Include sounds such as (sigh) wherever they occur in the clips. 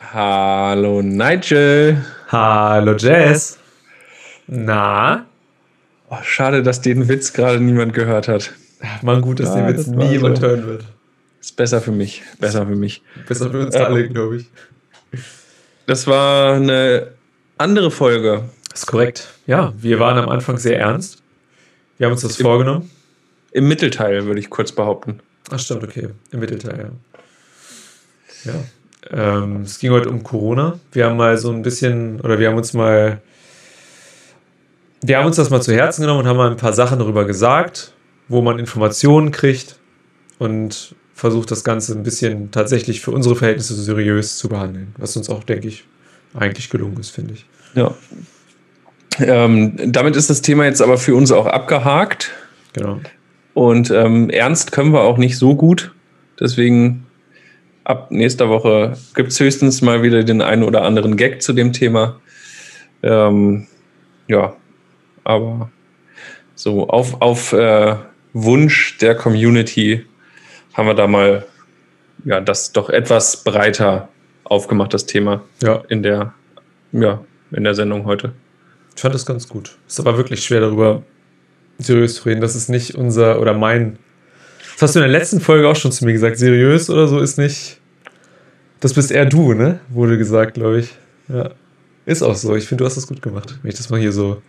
Hallo Nigel. Hallo Jess. Na? Oh, schade, dass den Witz gerade niemand gehört hat. Mal gut, dass ja, den Witz das nie jemand so. hören wird. Ist besser für mich. Besser für mich. Besser für uns äh, alle, glaube ich. Das war eine andere Folge. Das ist korrekt. Ja, wir waren am Anfang sehr ernst. Wir haben uns das Im, vorgenommen. Im Mittelteil, würde ich kurz behaupten. Ach, stimmt, okay. Im Mittelteil, ja. Ja. Ähm, es ging heute um Corona. Wir haben mal so ein bisschen, oder wir haben uns mal, wir haben uns das mal zu Herzen genommen und haben mal ein paar Sachen darüber gesagt, wo man Informationen kriegt und versucht das Ganze ein bisschen tatsächlich für unsere Verhältnisse seriös zu behandeln, was uns auch, denke ich, eigentlich gelungen ist, finde ich. Ja. Ähm, damit ist das Thema jetzt aber für uns auch abgehakt. Genau. Und ähm, ernst können wir auch nicht so gut. Deswegen ab nächster Woche gibt es höchstens mal wieder den einen oder anderen Gag zu dem Thema. Ähm, ja, aber so auf, auf äh, Wunsch der Community haben wir da mal ja, das doch etwas breiter aufgemacht, das Thema ja. in der, ja, in der Sendung heute. Ich fand das ganz gut. Ist aber wirklich schwer darüber seriös zu reden. Das ist nicht unser oder mein. Das hast du in der letzten Folge auch schon zu mir gesagt. Seriös oder so ist nicht. Das bist eher du, ne? Wurde gesagt, glaube ich. Ja. Ist auch so. Ich finde, du hast das gut gemacht, wenn ich das mal hier so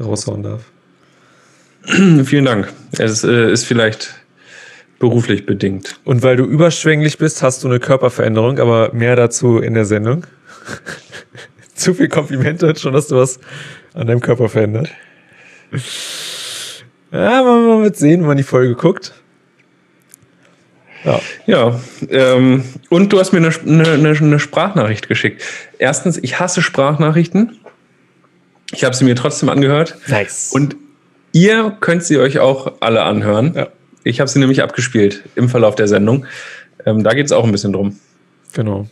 raushauen darf. (clears throat) Vielen Dank. Es äh, ist vielleicht beruflich bedingt. Und weil du überschwänglich bist, hast du eine Körperveränderung, aber mehr dazu in der Sendung. (laughs) Zu viel Komplimente, schon hast du was an deinem Körper verändert. Ja, man wird sehen, wenn man die Folge guckt. Ja, ja ähm, und du hast mir eine, eine, eine, Sprachnachricht geschickt. Erstens, ich hasse Sprachnachrichten. Ich habe sie mir trotzdem angehört. Nice. Und ihr könnt sie euch auch alle anhören. Ja. Ich habe sie nämlich abgespielt im Verlauf der Sendung. Ähm, da geht es auch ein bisschen drum. Genau.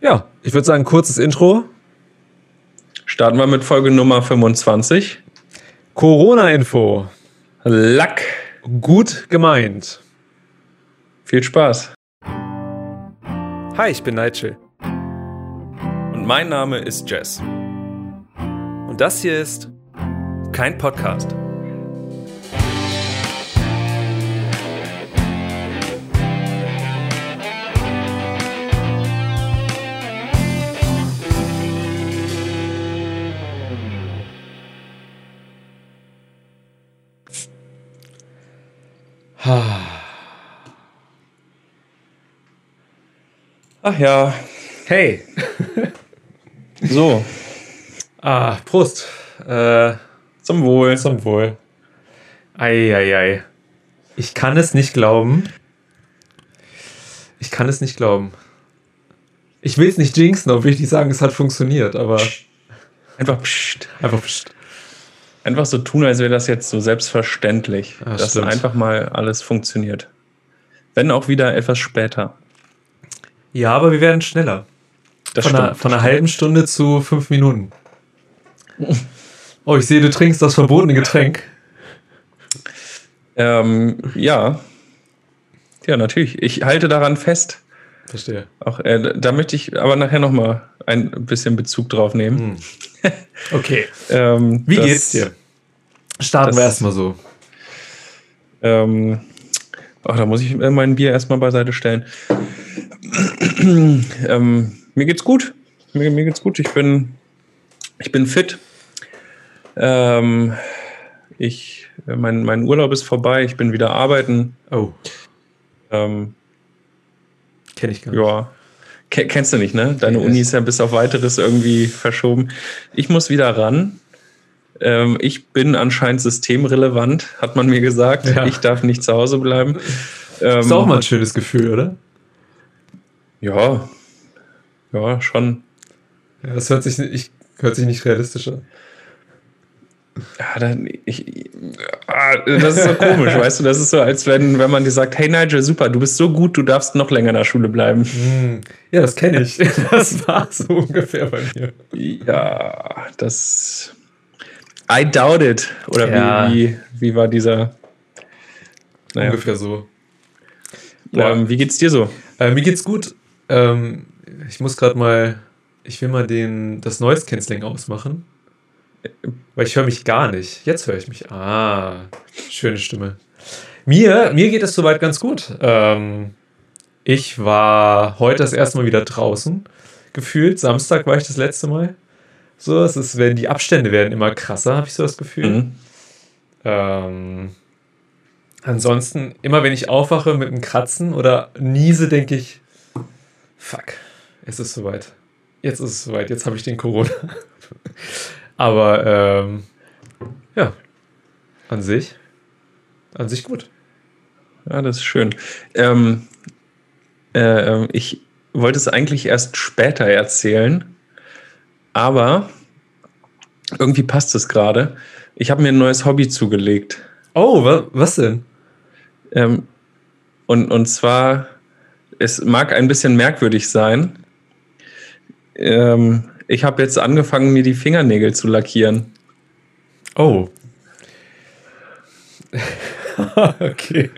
Ja, ich würde sagen, kurzes Intro. Starten wir mit Folge Nummer 25. Corona-Info. Lack. Gut gemeint. Viel Spaß. Hi, ich bin Nigel. Und mein Name ist Jess. Und das hier ist kein Podcast. Ach ja. Hey. so. (laughs) Ah, Prost. Äh, zum Wohl. Zum Wohl. Eieiei. Ich kann es nicht glauben. Ich kann es nicht glauben. Ich will es nicht jinxen, will ich nicht sagen, es hat funktioniert, aber. Einfach pst. Einfach pst. Einfach so tun, als wäre das jetzt so selbstverständlich, Ach, dass stimmt. einfach mal alles funktioniert. Wenn auch wieder etwas später. Ja, aber wir werden schneller. Das von, stimmt, einer, von einer halben Stunde zu fünf Minuten. Oh, ich sehe, du trinkst das verbotene Getränk. Ähm, ja. Ja, natürlich. Ich halte daran fest. Verstehe. Auch, äh, da möchte ich aber nachher nochmal ein bisschen Bezug drauf nehmen. Hm. (laughs) Okay. ähm, Wie das, geht's dir? Starten das, wir erstmal so. Ähm, ach, da muss ich mein Bier erstmal beiseite stellen. (clears throat) ähm, mir geht's gut. Mir, mir, geht's gut. Ich bin, ich bin fit. Ähm, ich, mein, mein Urlaub ist vorbei. Ich bin wieder arbeiten. Oh. Ähm, Kenn ich gar nicht. Ja. Kennst du nicht, ne? Deine Uni ist ja bis auf weiteres irgendwie verschoben. Ich muss wieder ran. Ähm, ich bin anscheinend systemrelevant, hat man mir gesagt. Ja. Ich darf nicht zu Hause bleiben. Ähm, ist auch mal ein schönes Gefühl, oder? Ja, ja, schon. Ja, das hört sich, ich, hört sich nicht realistisch an. Ja, dann, ich, ah, das ist so komisch, weißt du? Das ist so, als wenn, wenn man dir sagt: Hey Nigel, super, du bist so gut, du darfst noch länger in der Schule bleiben. Hm. Ja, das kenne ich. (laughs) Das war so ungefähr bei mir. Ja, das. I doubt it. Oder ja. wie, wie, wie war dieser. Naja. Ungefähr so. Ähm, wie geht's dir so? Äh, mir geht's gut. Ähm, ich muss gerade mal, ich will mal den, das Noise Cancelling ausmachen. Weil ich höre mich gar nicht. Jetzt höre ich mich. Ah, schöne Stimme. Mir, mir geht es soweit ganz gut. Ähm, ich war heute das erste Mal wieder draußen. Gefühlt. Samstag war ich das letzte Mal. So, es ist, wenn die Abstände werden immer krasser, habe ich so das Gefühl. Mhm. Ähm, ansonsten, immer wenn ich aufwache mit einem Kratzen oder niese, denke ich, fuck, es ist soweit. Jetzt ist es soweit, jetzt habe ich den Corona. (laughs) Aber ähm, ja, an sich, an sich gut. Ja, das ist schön. Ähm, äh, ich wollte es eigentlich erst später erzählen, aber irgendwie passt es gerade. Ich habe mir ein neues Hobby zugelegt. Oh, wa was denn? Ähm, und, und zwar, es mag ein bisschen merkwürdig sein. Ähm, ich habe jetzt angefangen, mir die Fingernägel zu lackieren. Oh. (laughs) okay.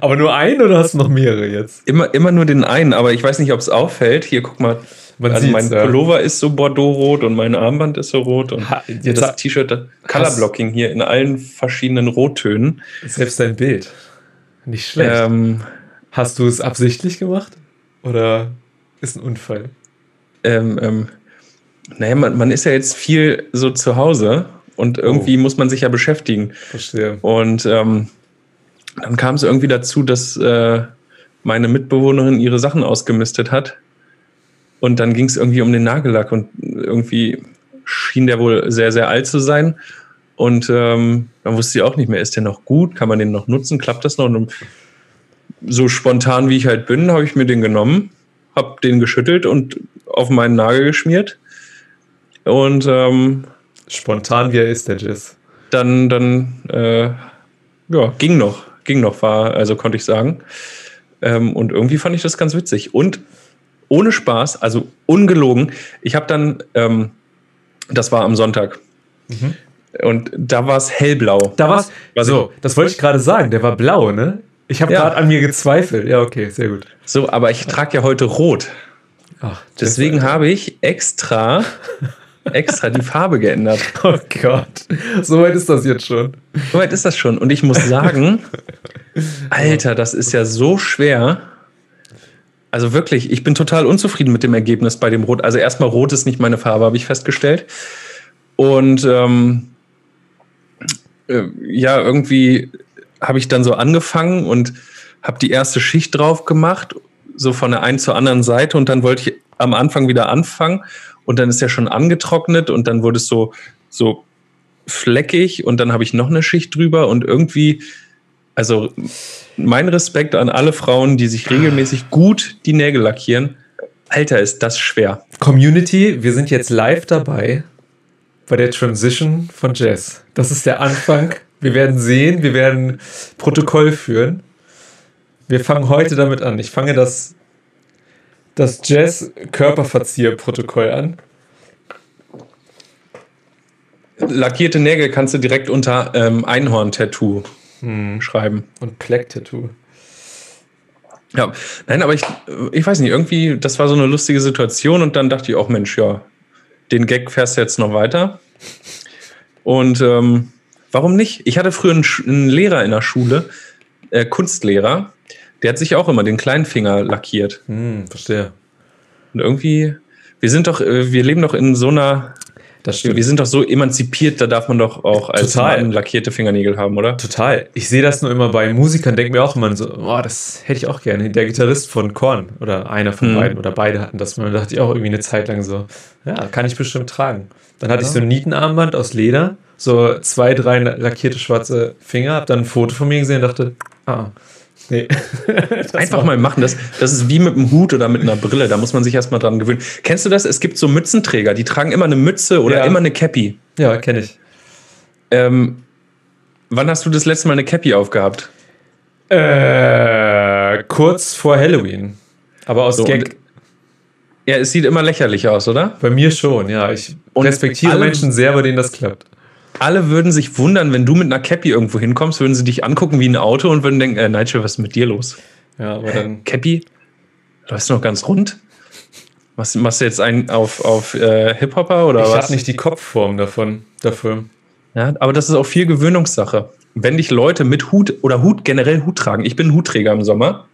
Aber nur einen oder hast du noch mehrere jetzt? Immer, immer nur den einen, aber ich weiß nicht, ob es auffällt. Hier, guck mal. Man also mein ja. Pullover ist so Bordeaux-rot und mein Armband ist so rot und ha, jetzt das T-Shirt Colorblocking hier in allen verschiedenen Rottönen. Selbst dein Bild. Nicht schlecht. Ähm, Hast du es absichtlich gemacht? Oder ist ein Unfall? Ähm, ähm, naja, man, man ist ja jetzt viel so zu Hause und irgendwie oh. muss man sich ja beschäftigen. Verstehe. Und ähm, dann kam es irgendwie dazu, dass äh, meine Mitbewohnerin ihre Sachen ausgemistet hat. Und dann ging es irgendwie um den Nagellack und irgendwie schien der wohl sehr, sehr alt zu sein. Und ähm, dann wusste sie auch nicht mehr, ist der noch gut? Kann man den noch nutzen? Klappt das noch? Und so spontan wie ich halt bin, habe ich mir den genommen, habe den geschüttelt und auf meinen Nagel geschmiert. Und ähm, spontan wie er ist, der Jizz. Dann, dann, äh, ja, ging noch, ging noch, war, also konnte ich sagen. Ähm, und irgendwie fand ich das ganz witzig. Und ohne Spaß, also ungelogen, ich habe dann, ähm, das war am Sonntag. Mhm. Und da war es hellblau. Da war es. So, das wollte ich gerade sagen. Der war blau, ne? Ich habe ja. gerade an mir gezweifelt. Ja, okay, sehr gut. So, aber ich trage ja heute rot. Ach, Deswegen habe ich extra extra die Farbe geändert. (laughs) Oh Gott, so weit ist das jetzt schon. So weit ist das schon. Und ich muss sagen, Alter, das ist ja so schwer. Also wirklich, ich bin total unzufrieden mit dem Ergebnis bei dem Rot. Also erstmal Rot ist nicht meine Farbe, habe ich festgestellt. Und ähm, äh, ja, irgendwie habe ich dann so angefangen und habe die erste Schicht drauf gemacht, so von der einen zur anderen Seite. Und dann wollte ich am Anfang wieder anfangen und dann ist er schon angetrocknet und dann wurde es so, so fleckig und dann habe ich noch eine Schicht drüber und irgendwie, also mein Respekt an alle Frauen, die sich regelmäßig gut die Nägel lackieren. Alter, ist das schwer. Community, wir sind jetzt live dabei bei der Transition von Jazz. Das ist der Anfang. Wir werden sehen, wir werden Protokoll führen. Wir fangen heute damit an. Ich fange das das Jazz-Körperverzieher-Protokoll an. Lackierte Nägel kannst du direkt unter ähm, Einhorn-Tattoo hm. schreiben. Und Pleck-Tattoo. Ja, nein, aber ich, ich weiß nicht, irgendwie, das war so eine lustige Situation und dann dachte ich auch, Mensch, ja, den Gag fährst du jetzt noch weiter. Und ähm, warum nicht? Ich hatte früher einen, einen Lehrer in der Schule, äh, Kunstlehrer, der hat sich auch immer den kleinen Finger lackiert. Hm, verstehe. Und irgendwie, wir sind doch, äh, wir leben doch in so einer das stimmt. Wir sind doch so emanzipiert, da darf man doch auch als Total. Mann lackierte Fingernägel haben, oder? Total. Ich sehe das nur immer bei Musikern, denke mir auch immer so, oh, das hätte ich auch gerne. Der Gitarrist von Korn oder einer von hm. beiden oder beide hatten das. Man dachte ich auch irgendwie eine Zeit lang so, ja, kann ich bestimmt tragen. Dann hatte ja. ich so ein Nietenarmband aus Leder, so zwei, drei lackierte schwarze Finger, hab dann ein Foto von mir gesehen und dachte, ah, Nee. (laughs) Einfach mal machen. Das, das ist wie mit einem Hut oder mit einer Brille. Da muss man sich erstmal dran gewöhnen. Kennst du das? Es gibt so Mützenträger, die tragen immer eine Mütze oder ja. immer eine Cappy. Ja, kenne ich. Ähm, wann hast du das letzte Mal eine Cappy aufgehabt? Äh, kurz vor Halloween. Aber aus so, Gag. Ja, es sieht immer lächerlich aus, oder? Bei mir schon, ja. Ich und respektiere Menschen sehr, bei denen das klappt alle würden sich wundern, wenn du mit einer Cappy irgendwo hinkommst, würden sie dich angucken wie ein Auto und würden denken, äh, Nigel, was ist mit dir los? Ja, aber dann. Cappy? Du hast noch ganz rund? Was machst du jetzt ein auf, auf äh, Hip-Hopper oder ich was? Ich habe nicht die Kopfform davon, dafür. Ja, aber das ist auch viel Gewöhnungssache. Wenn dich Leute mit Hut oder Hut generell Hut tragen, ich bin Hutträger im Sommer.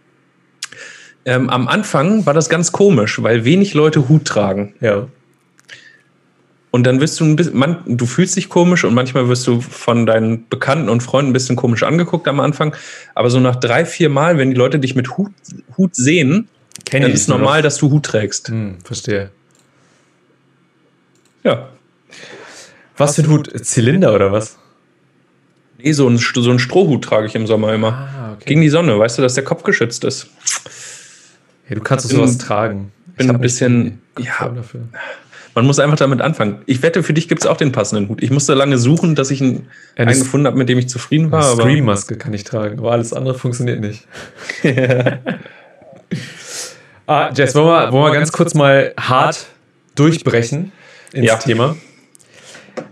Ähm, am Anfang war das ganz komisch, weil wenig Leute Hut tragen. Ja. Und dann wirst du ein bisschen, man, du fühlst dich komisch und manchmal wirst du von deinen Bekannten und Freunden ein bisschen komisch angeguckt am Anfang. Aber so nach drei, vier Mal, wenn die Leute dich mit Hut, Hut sehen, Kenn dann ist normal, noch. dass du Hut trägst. Hm, verstehe. Ja. Was für ein Hut? Zylinder oder was? Nee, so ein, so ein Strohhut trage ich im Sommer immer. Ah, okay. Gegen die Sonne, weißt du, dass der Kopf geschützt ist. Hey, du kannst bin, sowas tragen. Bin ein bisschen. Ja, dafür. Man muss einfach damit anfangen. Ich wette, für dich gibt es auch den passenden Hut. Ich musste lange suchen, dass ich einen, ja, einen gefunden habe, mit dem ich zufrieden war. Eine Streammaske kann ich tragen, aber alles andere funktioniert nicht. (laughs) ah, Jess, wollen wir, wollen wir ganz kurz mal hart durchbrechen ins ja. Thema?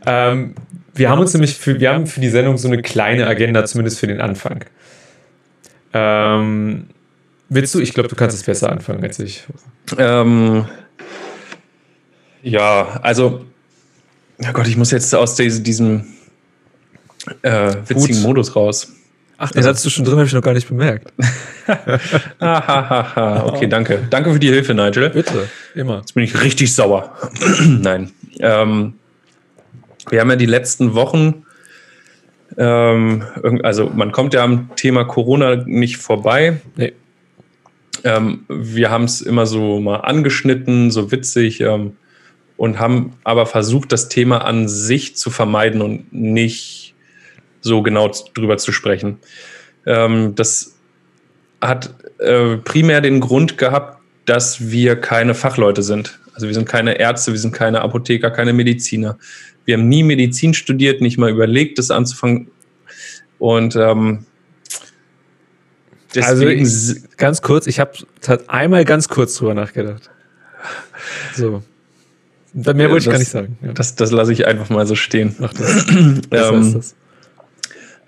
Ähm, wir haben uns nämlich für, wir haben für die Sendung so eine kleine Agenda, zumindest für den Anfang. Ähm, willst du? Ich glaube, du kannst es besser anfangen als ich. Ähm, ja, also, oh Gott, ich muss jetzt aus diesem äh, witzigen Gut. Modus raus. Ach, den hattest du schon drin, habe ich noch gar nicht bemerkt. (laughs) okay, danke. Danke für die Hilfe, Nigel. Bitte, immer. Jetzt bin ich richtig sauer. (clears throat) Nein. Ähm, wir haben ja die letzten Wochen, ähm, also man kommt ja am Thema Corona nicht vorbei. Nee. Ähm, wir haben es immer so mal angeschnitten, so witzig. Ähm, und haben aber versucht, das Thema an sich zu vermeiden und nicht so genau drüber zu sprechen. Ähm, das hat äh, primär den Grund gehabt, dass wir keine Fachleute sind. Also wir sind keine Ärzte, wir sind keine Apotheker, keine Mediziner. Wir haben nie Medizin studiert, nicht mal überlegt, das anzufangen. Und ähm, deswegen also ich, ganz kurz, ich habe einmal ganz kurz drüber nachgedacht. So. Mehr wollte ich gar nicht sagen. Ja. Das, das lasse ich einfach mal so stehen. Ach, das, (clears throat) das ähm, das.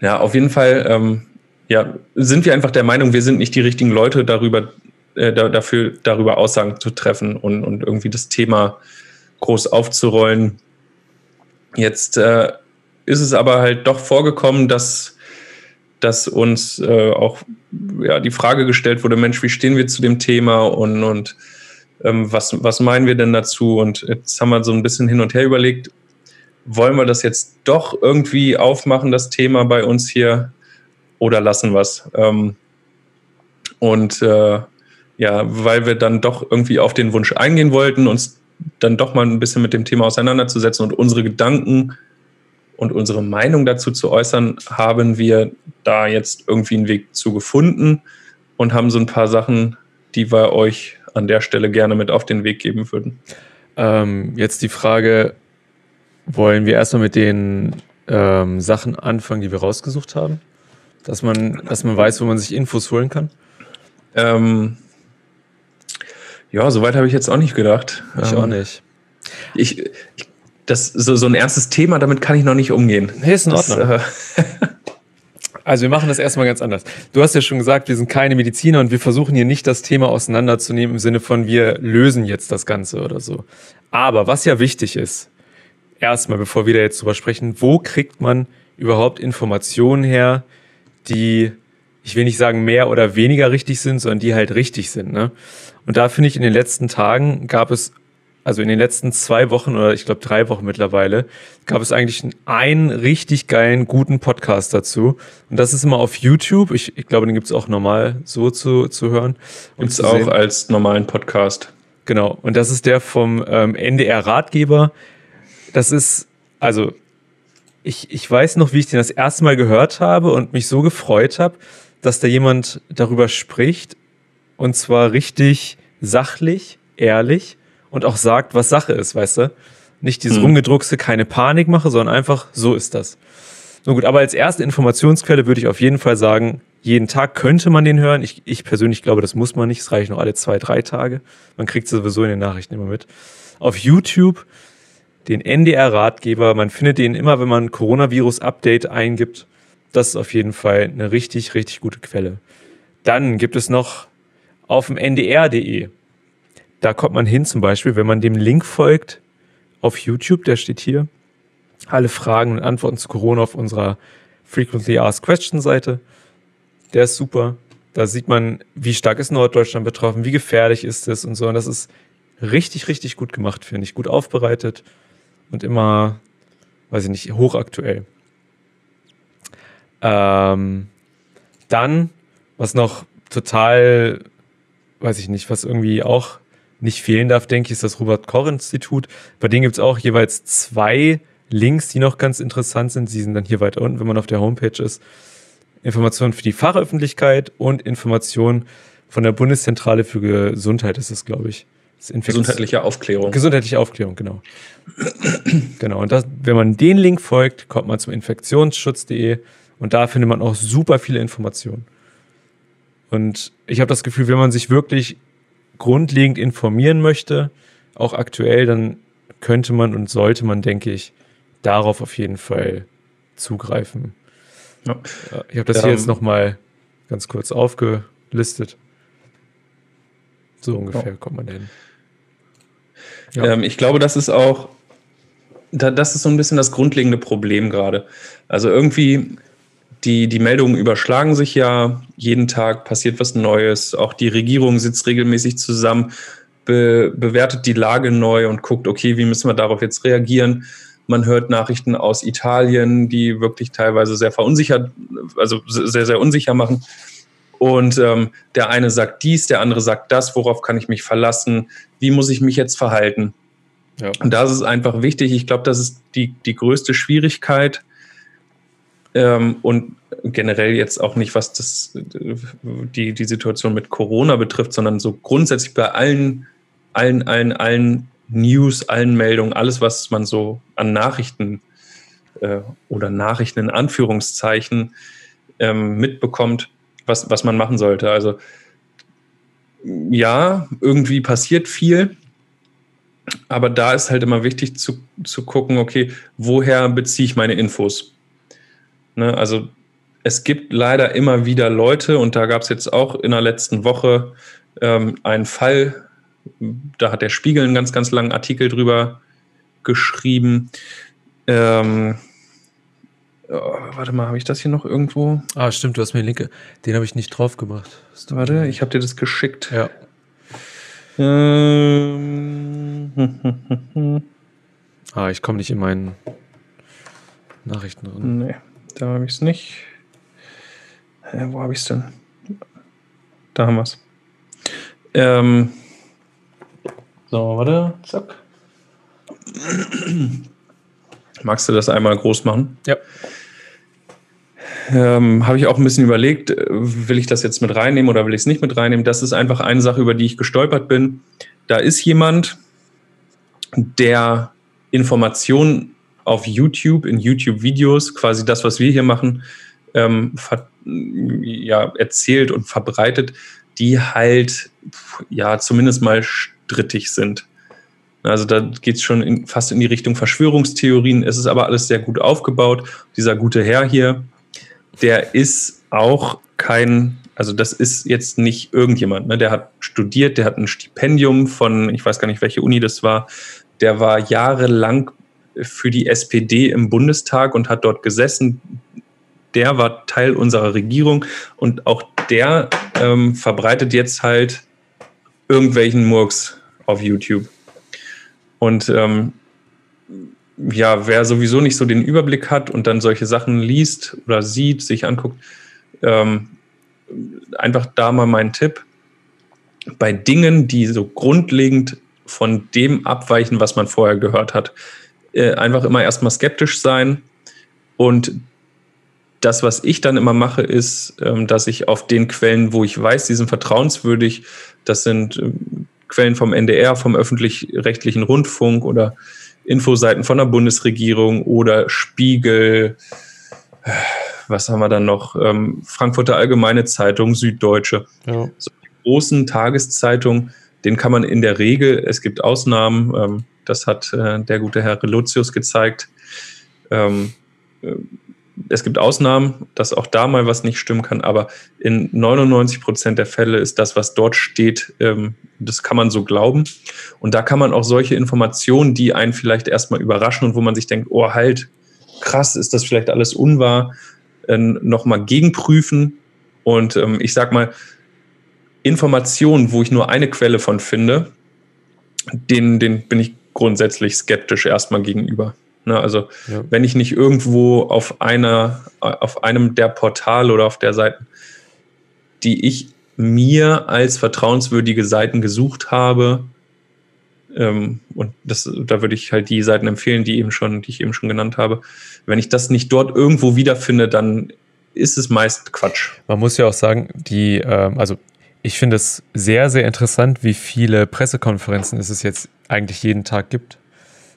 Ja, auf jeden Fall ähm, ja, sind wir einfach der Meinung, wir sind nicht die richtigen Leute darüber, äh, da, dafür, darüber Aussagen zu treffen und, und irgendwie das Thema groß aufzurollen. Jetzt äh, ist es aber halt doch vorgekommen, dass, dass uns äh, auch ja, die Frage gestellt wurde, Mensch, wie stehen wir zu dem Thema und, und ähm, was, was meinen wir denn dazu? Und jetzt haben wir so ein bisschen hin und her überlegt, wollen wir das jetzt doch irgendwie aufmachen, das Thema bei uns hier, oder lassen wir es? Ähm, und äh, ja, weil wir dann doch irgendwie auf den Wunsch eingehen wollten, uns dann doch mal ein bisschen mit dem Thema auseinanderzusetzen und unsere Gedanken und unsere Meinung dazu zu äußern, haben wir da jetzt irgendwie einen Weg zu gefunden und haben so ein paar Sachen, die wir euch an der Stelle gerne mit auf den Weg geben würden. Ähm, jetzt die Frage, wollen wir erstmal mit den ähm, Sachen anfangen, die wir rausgesucht haben? Dass man, dass man weiß, wo man sich Infos holen kann? Ähm, ja, soweit habe ich jetzt auch nicht gedacht. Ich ähm, auch nicht. Ich, ich, das, so, so ein erstes Thema, damit kann ich noch nicht umgehen. Nee, ist in Ordnung. Das, äh, (laughs) Also wir machen das erstmal ganz anders. Du hast ja schon gesagt, wir sind keine Mediziner und wir versuchen hier nicht das Thema auseinanderzunehmen im Sinne von wir lösen jetzt das Ganze oder so. Aber was ja wichtig ist, erstmal, bevor wir da jetzt drüber sprechen, wo kriegt man überhaupt Informationen her, die, ich will nicht sagen mehr oder weniger richtig sind, sondern die halt richtig sind. Ne? Und da finde ich, in den letzten Tagen gab es also in den letzten zwei Wochen oder ich glaube drei Wochen mittlerweile, gab es eigentlich einen richtig geilen, guten Podcast dazu. Und das ist immer auf YouTube. Ich, ich glaube, den gibt es auch normal so zu, zu hören. Gibt es auch sehen. als normalen Podcast. Genau. Und das ist der vom ähm, NDR-Ratgeber. Das ist, also, ich, ich weiß noch, wie ich den das erste Mal gehört habe und mich so gefreut habe, dass da jemand darüber spricht. Und zwar richtig sachlich, ehrlich und auch sagt, was Sache ist, weißt du? Nicht dieses mhm. rumgedruckste, keine Panik mache, sondern einfach, so ist das. So gut, aber als erste Informationsquelle würde ich auf jeden Fall sagen, jeden Tag könnte man den hören. Ich, ich persönlich glaube, das muss man nicht. Es reicht noch alle zwei, drei Tage. Man kriegt sowieso in den Nachrichten immer mit. Auf YouTube den NDR-Ratgeber. Man findet den immer, wenn man Coronavirus-Update eingibt. Das ist auf jeden Fall eine richtig, richtig gute Quelle. Dann gibt es noch auf dem ndr.de da kommt man hin zum Beispiel, wenn man dem Link folgt auf YouTube, der steht hier, alle Fragen und Antworten zu Corona auf unserer Frequently Asked Question Seite. Der ist super. Da sieht man, wie stark ist Norddeutschland betroffen, wie gefährlich ist es und so. Und das ist richtig, richtig gut gemacht, finde ich. Gut aufbereitet und immer, weiß ich nicht, hochaktuell. Ähm, dann, was noch total, weiß ich nicht, was irgendwie auch nicht fehlen darf, denke ich, ist das Robert-Koch-Institut. Bei denen gibt es auch jeweils zwei Links, die noch ganz interessant sind. Sie sind dann hier weiter unten, wenn man auf der Homepage ist. Informationen für die Fachöffentlichkeit und Informationen von der Bundeszentrale für Gesundheit ist es, glaube ich. Gesundheitliche Aufklärung. Gesundheitliche Aufklärung, genau. genau. Und das, wenn man den Link folgt, kommt man zum infektionsschutz.de und da findet man auch super viele Informationen. Und ich habe das Gefühl, wenn man sich wirklich grundlegend informieren möchte, auch aktuell, dann könnte man und sollte man, denke ich, darauf auf jeden Fall zugreifen. Ja. Ich habe das ja, hier jetzt nochmal ganz kurz aufgelistet. So ungefähr ja. kommt man hin. Ja. Ähm, ich glaube, das ist auch, da, das ist so ein bisschen das grundlegende Problem gerade. Also irgendwie, die, die Meldungen überschlagen sich ja, jeden Tag passiert was Neues, auch die Regierung sitzt regelmäßig zusammen, be, bewertet die Lage neu und guckt, okay, wie müssen wir darauf jetzt reagieren. Man hört Nachrichten aus Italien, die wirklich teilweise sehr verunsichert, also sehr, sehr unsicher machen. Und ähm, der eine sagt dies, der andere sagt das, worauf kann ich mich verlassen, wie muss ich mich jetzt verhalten. Ja. Und das ist einfach wichtig. Ich glaube, das ist die, die größte Schwierigkeit. Ähm, und generell jetzt auch nicht, was das, die, die Situation mit Corona betrifft, sondern so grundsätzlich bei allen, allen, allen, allen News, allen Meldungen, alles, was man so an Nachrichten äh, oder Nachrichten in Anführungszeichen ähm, mitbekommt, was, was man machen sollte. Also ja, irgendwie passiert viel, aber da ist halt immer wichtig zu, zu gucken, okay, woher beziehe ich meine Infos? Ne, also es gibt leider immer wieder Leute, und da gab es jetzt auch in der letzten Woche ähm, einen Fall, da hat der Spiegel einen ganz, ganz langen Artikel drüber geschrieben. Ähm, Oh, warte mal, habe ich das hier noch irgendwo? Ah, stimmt, du hast mir den Link. Den habe ich nicht drauf gemacht. Warte, ich habe dir das geschickt. Ja. Ähm. (laughs) ah, ich komme nicht in meinen Nachrichten drin. Nee, da habe ich es nicht. Äh, wo habe ich es denn? Da haben wir es. Ähm. So, warte, zack. Magst du das einmal groß machen? Ja. Ähm, Habe ich auch ein bisschen überlegt, äh, will ich das jetzt mit reinnehmen oder will ich es nicht mit reinnehmen? Das ist einfach eine Sache, über die ich gestolpert bin. Da ist jemand, der Informationen auf YouTube, in YouTube-Videos, quasi das, was wir hier machen, ähm, ja, erzählt und verbreitet, die halt ja zumindest mal strittig sind. Also da geht es schon in, fast in die Richtung Verschwörungstheorien. Es ist aber alles sehr gut aufgebaut. Dieser gute Herr hier, der ist auch kein, also das ist jetzt nicht irgendjemand. Ne? Der hat studiert, der hat ein Stipendium von, ich weiß gar nicht, welche Uni das war. Der war jahrelang für die SPD im Bundestag und hat dort gesessen. Der war Teil unserer Regierung und auch der ähm, verbreitet jetzt halt irgendwelchen Murks auf YouTube. Und ähm, ja, wer sowieso nicht so den Überblick hat und dann solche Sachen liest oder sieht, sich anguckt, ähm, einfach da mal mein Tipp. Bei Dingen, die so grundlegend von dem abweichen, was man vorher gehört hat, äh, einfach immer erstmal skeptisch sein. Und das, was ich dann immer mache, ist, ähm, dass ich auf den Quellen, wo ich weiß, die sind vertrauenswürdig, das sind ähm, Quellen vom NDR, vom öffentlich-rechtlichen Rundfunk oder Infoseiten von der Bundesregierung oder Spiegel, was haben wir dann noch? Ähm, Frankfurter Allgemeine Zeitung, Süddeutsche. Ja. So die großen Tageszeitungen, den kann man in der Regel, es gibt Ausnahmen, ähm, das hat äh, der gute Herr Reluzius gezeigt, ähm, äh, es gibt Ausnahmen, dass auch da mal was nicht stimmen kann, aber in 99 Prozent der Fälle ist das, was dort steht, ähm, das kann man so glauben. Und da kann man auch solche Informationen, die einen vielleicht erstmal überraschen und wo man sich denkt, oh halt, krass, ist das vielleicht alles unwahr, äh, nochmal gegenprüfen. Und ähm, ich sag mal, Informationen, wo ich nur eine Quelle von finde, den, den bin ich grundsätzlich skeptisch erstmal gegenüber. Ne, also ja. wenn ich nicht irgendwo auf einer, auf einem der Portale oder auf der Seiten, die ich mir als vertrauenswürdige Seiten gesucht habe, ähm, und das, da würde ich halt die Seiten empfehlen, die eben schon, die ich eben schon genannt habe. Wenn ich das nicht dort irgendwo wiederfinde, dann ist es meist Quatsch. Man muss ja auch sagen, die, ähm, also ich finde es sehr, sehr interessant, wie viele Pressekonferenzen es jetzt eigentlich jeden Tag gibt.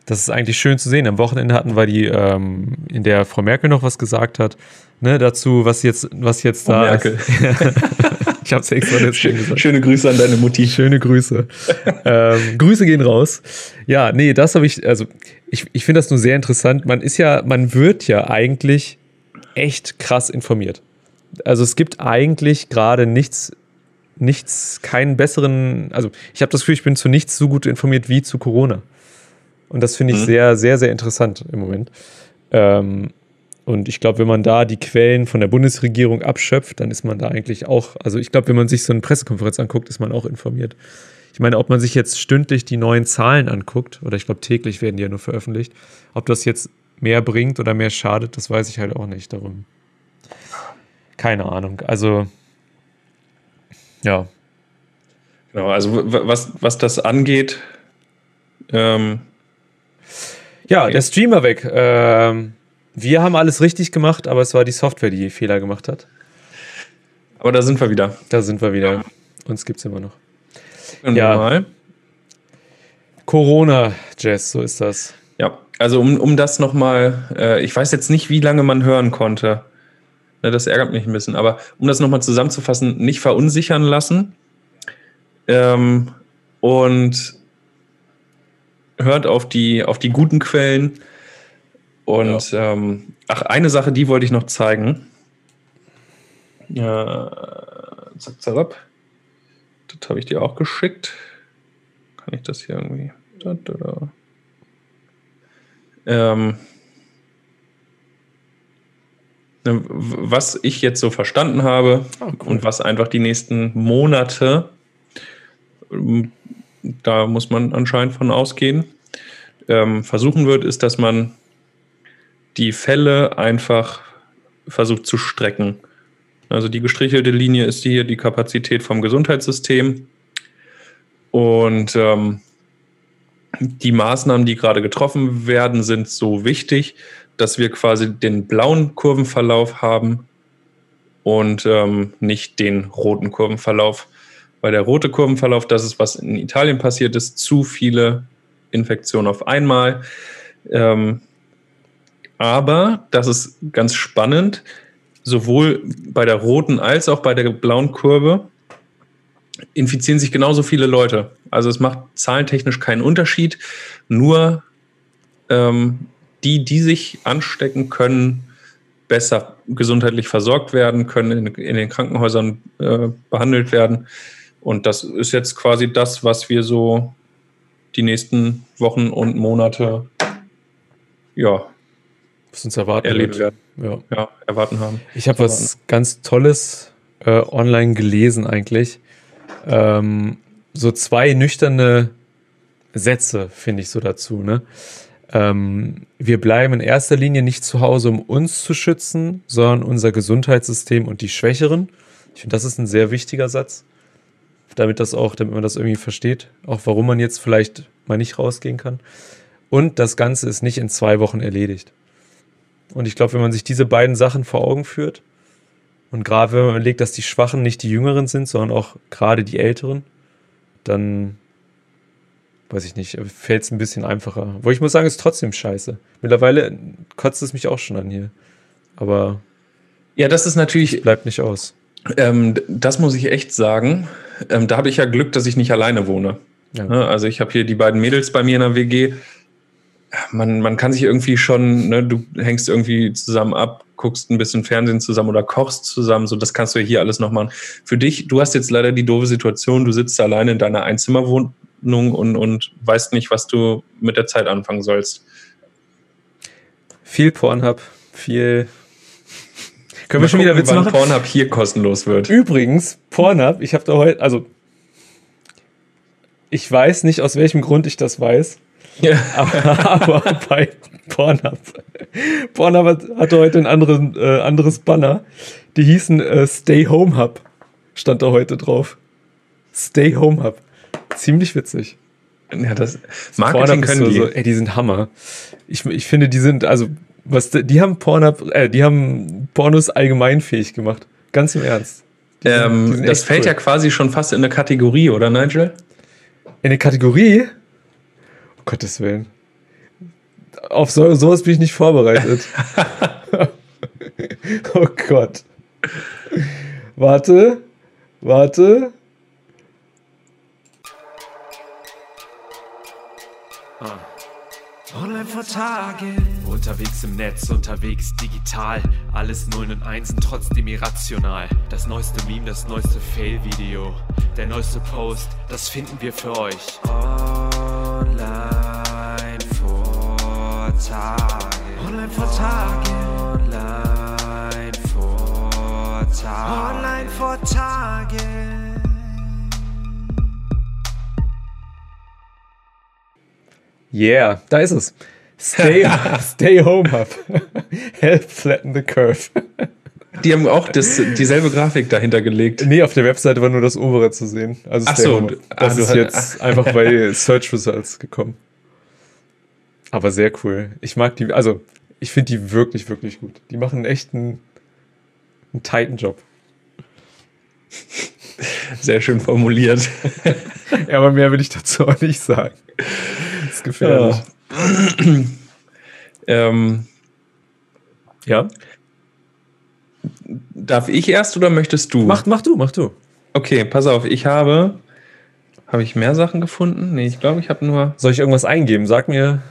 Das ist eigentlich schön zu sehen. Am Wochenende hatten wir die, ähm, in der Frau Merkel noch was gesagt hat, ne, dazu, was jetzt, was jetzt da Merkel. ist. (laughs) ich habe es extra jetzt schön gesagt. Schöne Grüße an deine Mutti. Schöne Grüße. ähm, Grüße gehen raus. Ja, nee, das habe ich, also ich, ich finde das nur sehr interessant. Man ist ja, man wird ja eigentlich echt krass informiert. Also es gibt eigentlich gerade nichts, nichts, keinen besseren, also ich habe das Gefühl, ich bin zu nichts so gut informiert wie zu Corona. Und das finde ich mhm. sehr, sehr, sehr interessant im Moment. Ähm, und ich glaube, wenn man da die Quellen von der Bundesregierung abschöpft, dann ist man da eigentlich auch, also ich glaube, wenn man sich so eine Pressekonferenz anguckt, ist man auch informiert. Ich meine, ob man sich jetzt stündlich die neuen Zahlen anguckt, oder ich glaube, täglich werden die ja nur veröffentlicht, ob das jetzt mehr bringt oder mehr schadet, das weiß ich halt auch nicht darum. Keine Ahnung. Also, ja. Genau, also was, was das angeht, ähm, ja, der Streamer weg. Ähm, wir haben alles richtig gemacht, aber es war die Software, die Fehler gemacht hat. Aber da sind wir wieder. Da sind wir wieder. Uns gibt es immer noch. Ja. Mal. Corona, Jess, so ist das. Ja, also um, um das nochmal, äh, ich weiß jetzt nicht, wie lange man hören konnte. Ne, das ärgert mich ein bisschen, aber um das nochmal zusammenzufassen, nicht verunsichern lassen. Ähm, und hört auf die, auf die guten Quellen. Und ja. ähm, ach, eine Sache, die wollte ich noch zeigen. Ja, zack, zack. Das habe ich dir auch geschickt. Kann ich das hier irgendwie? Da, da, da. Ähm, was ich jetzt so verstanden habe oh, cool. und was einfach die nächsten Monate da muss man anscheinend von ausgehen, ähm, versuchen wird, ist, dass man die Fälle einfach versucht zu strecken. Also die gestrichelte Linie ist hier die Kapazität vom Gesundheitssystem. Und ähm, die Maßnahmen, die gerade getroffen werden, sind so wichtig, dass wir quasi den blauen Kurvenverlauf haben und ähm, nicht den roten Kurvenverlauf weil der rote Kurvenverlauf, das ist, was in Italien passiert ist, zu viele Infektionen auf einmal. Ähm, aber, das ist ganz spannend, sowohl bei der roten als auch bei der blauen Kurve infizieren sich genauso viele Leute. Also es macht zahlentechnisch keinen Unterschied. Nur ähm, die, die sich anstecken, können besser gesundheitlich versorgt werden, können in, in den Krankenhäusern äh, behandelt werden. Und das ist jetzt quasi das, was wir so die nächsten Wochen und Monate ja, was uns erwarten erleben werden. Ja. ja. erwarten haben. Ich habe was ganz Tolles äh, online gelesen eigentlich. Ähm, so zwei nüchterne Sätze finde ich so dazu. Ne? Ähm, wir bleiben in erster Linie nicht zu Hause, um uns zu schützen, sondern unser Gesundheitssystem und die Schwächeren. Ich finde, das ist ein sehr wichtiger Satz damit das auch, damit man das irgendwie versteht, auch warum man jetzt vielleicht mal nicht rausgehen kann. Und das Ganze ist nicht in zwei Wochen erledigt. Und ich glaube, wenn man sich diese beiden Sachen vor Augen führt und gerade wenn man überlegt, dass die Schwachen nicht die Jüngeren sind, sondern auch gerade die Älteren, dann weiß ich nicht, fällt es ein bisschen einfacher. Wo ich muss sagen, ist trotzdem scheiße. Mittlerweile kotzt es mich auch schon an hier. Aber ja, das ist natürlich bleibt nicht aus. Ähm, das muss ich echt sagen. Ähm, da habe ich ja Glück, dass ich nicht alleine wohne. Ja. Ne, also ich habe hier die beiden Mädels bei mir in der WG. man, man kann sich irgendwie schon, ne, du hängst irgendwie zusammen ab, guckst ein bisschen Fernsehen zusammen oder kochst zusammen, so das kannst du ja hier alles noch machen. Für dich, du hast jetzt leider die doofe Situation, du sitzt alleine in deiner Einzimmerwohnung und, und weißt nicht, was du mit der Zeit anfangen sollst. Viel Pornhub, viel. Können wir schon gucken, wieder Witze machen? Pornhub hier kostenlos wird. Übrigens, Pornhub, ich habe da heute, also ich weiß nicht, aus welchem Grund ich das weiß. Ja. Aber, (laughs) aber bei Pornhub. Pornhub hatte heute ein anderes, äh, anderes Banner. Die hießen äh, Stay Home Hub. Stand da heute drauf. Stay Home Hub. Ziemlich witzig. Ja, das Marketing Pornhub können die. So, ey, die sind Hammer. Ich, ich finde, die sind, also, was, die haben Pornhub, äh, die haben Pornos allgemeinfähig gemacht. Ganz im Ernst. Ähm, sind, das fällt cool. ja quasi schon fast in eine Kategorie, oder Nigel? In eine Kategorie? Um Gottes Willen. Auf so, sowas bin ich nicht vorbereitet. (laughs) (laughs) oh Gott. Warte, warte. Online vor Tagen. Unterwegs im Netz, unterwegs digital. Alles Nullen und Einsen, trotzdem irrational. Das neueste Meme, das neueste Fail-Video. Der neueste Post, das finden wir für euch. Online vor Tagen. Online vor Tagen. Online vor Tagen. Online vor Tagen. Yeah, da ist es. Stay, (laughs) stay home hub. (laughs) Help flatten the curve. Die haben auch das, dieselbe Grafik dahinter gelegt. Nee, auf der Webseite war nur das obere zu sehen. Also ach so, das ah, ist jetzt ach. (laughs) einfach bei Search Results gekommen. Aber sehr cool. Ich mag die, also ich finde die wirklich, wirklich gut. Die machen echt einen, einen tighten Job. Sehr schön formuliert. ja, aber mehr will ich dazu auch nicht sagen ist gefährlich. Ja. ähm, ja. Darf ich erst oder möchtest du? Mach, mach du, mach du. Okay, pass auf, ich habe. Habe ich mehr Sachen gefunden? Nee, ich glaube, ich habe nur. Soll ich irgendwas eingeben? Sag mir.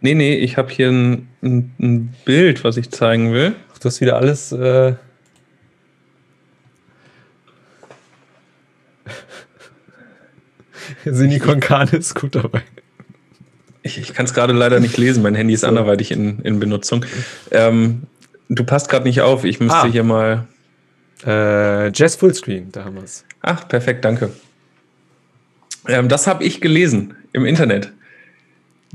Nee, nee, ich habe hier ein, ein, ein, Bild, was ich zeigen will. Ach, du hast wieder alles. Äh (laughs) Sinikon Khan ist gut dabei. Ich, ich kann es gerade leider nicht lesen. Mein Handy ist so. anderweitig in, in Benutzung. Ähm, du passt gerade nicht auf. Ich müsste ah. hier mal. Äh, Jazz Fullscreen, da haben wir es. Ach, perfekt, danke. Ähm, das habe ich gelesen im Internet.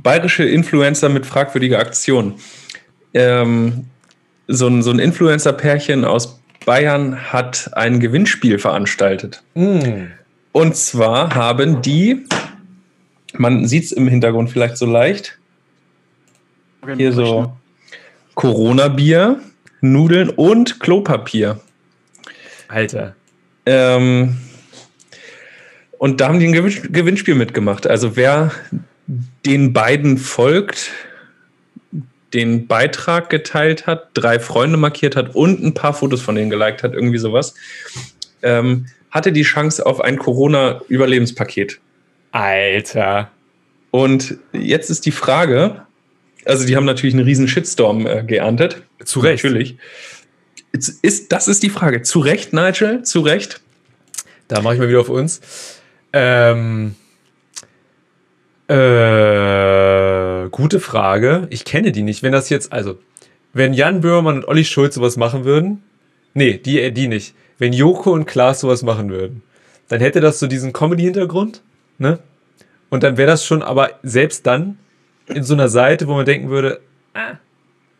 Bayerische Influencer mit fragwürdiger Aktion. Ähm, so ein, so ein Influencer-Pärchen aus Bayern hat ein Gewinnspiel veranstaltet. Mm. Und zwar haben die man sieht es im Hintergrund vielleicht so leicht. Hier so Corona-Bier, Nudeln und Klopapier. Alter. Ähm, und da haben die ein Gewinnspiel mitgemacht. Also wer den beiden folgt, den Beitrag geteilt hat, drei Freunde markiert hat und ein paar Fotos von denen geliked hat, irgendwie sowas, ähm, hatte die Chance auf ein Corona-Überlebenspaket. Alter. Und jetzt ist die Frage, also die haben natürlich einen riesen Shitstorm äh, geerntet. Zu Recht. Natürlich. Jetzt ist, das ist die Frage. Zu Recht, Nigel? Zu Recht? Da mache ich mal wieder auf uns. Ähm, äh, gute Frage. Ich kenne die nicht. Wenn das jetzt, also, wenn Jan Böhmermann und Olli Schulz sowas machen würden, nee, die, die nicht. Wenn Joko und Klaas sowas machen würden, dann hätte das so diesen Comedy-Hintergrund, ne? Und dann wäre das schon, aber selbst dann in so einer Seite, wo man denken würde, ah,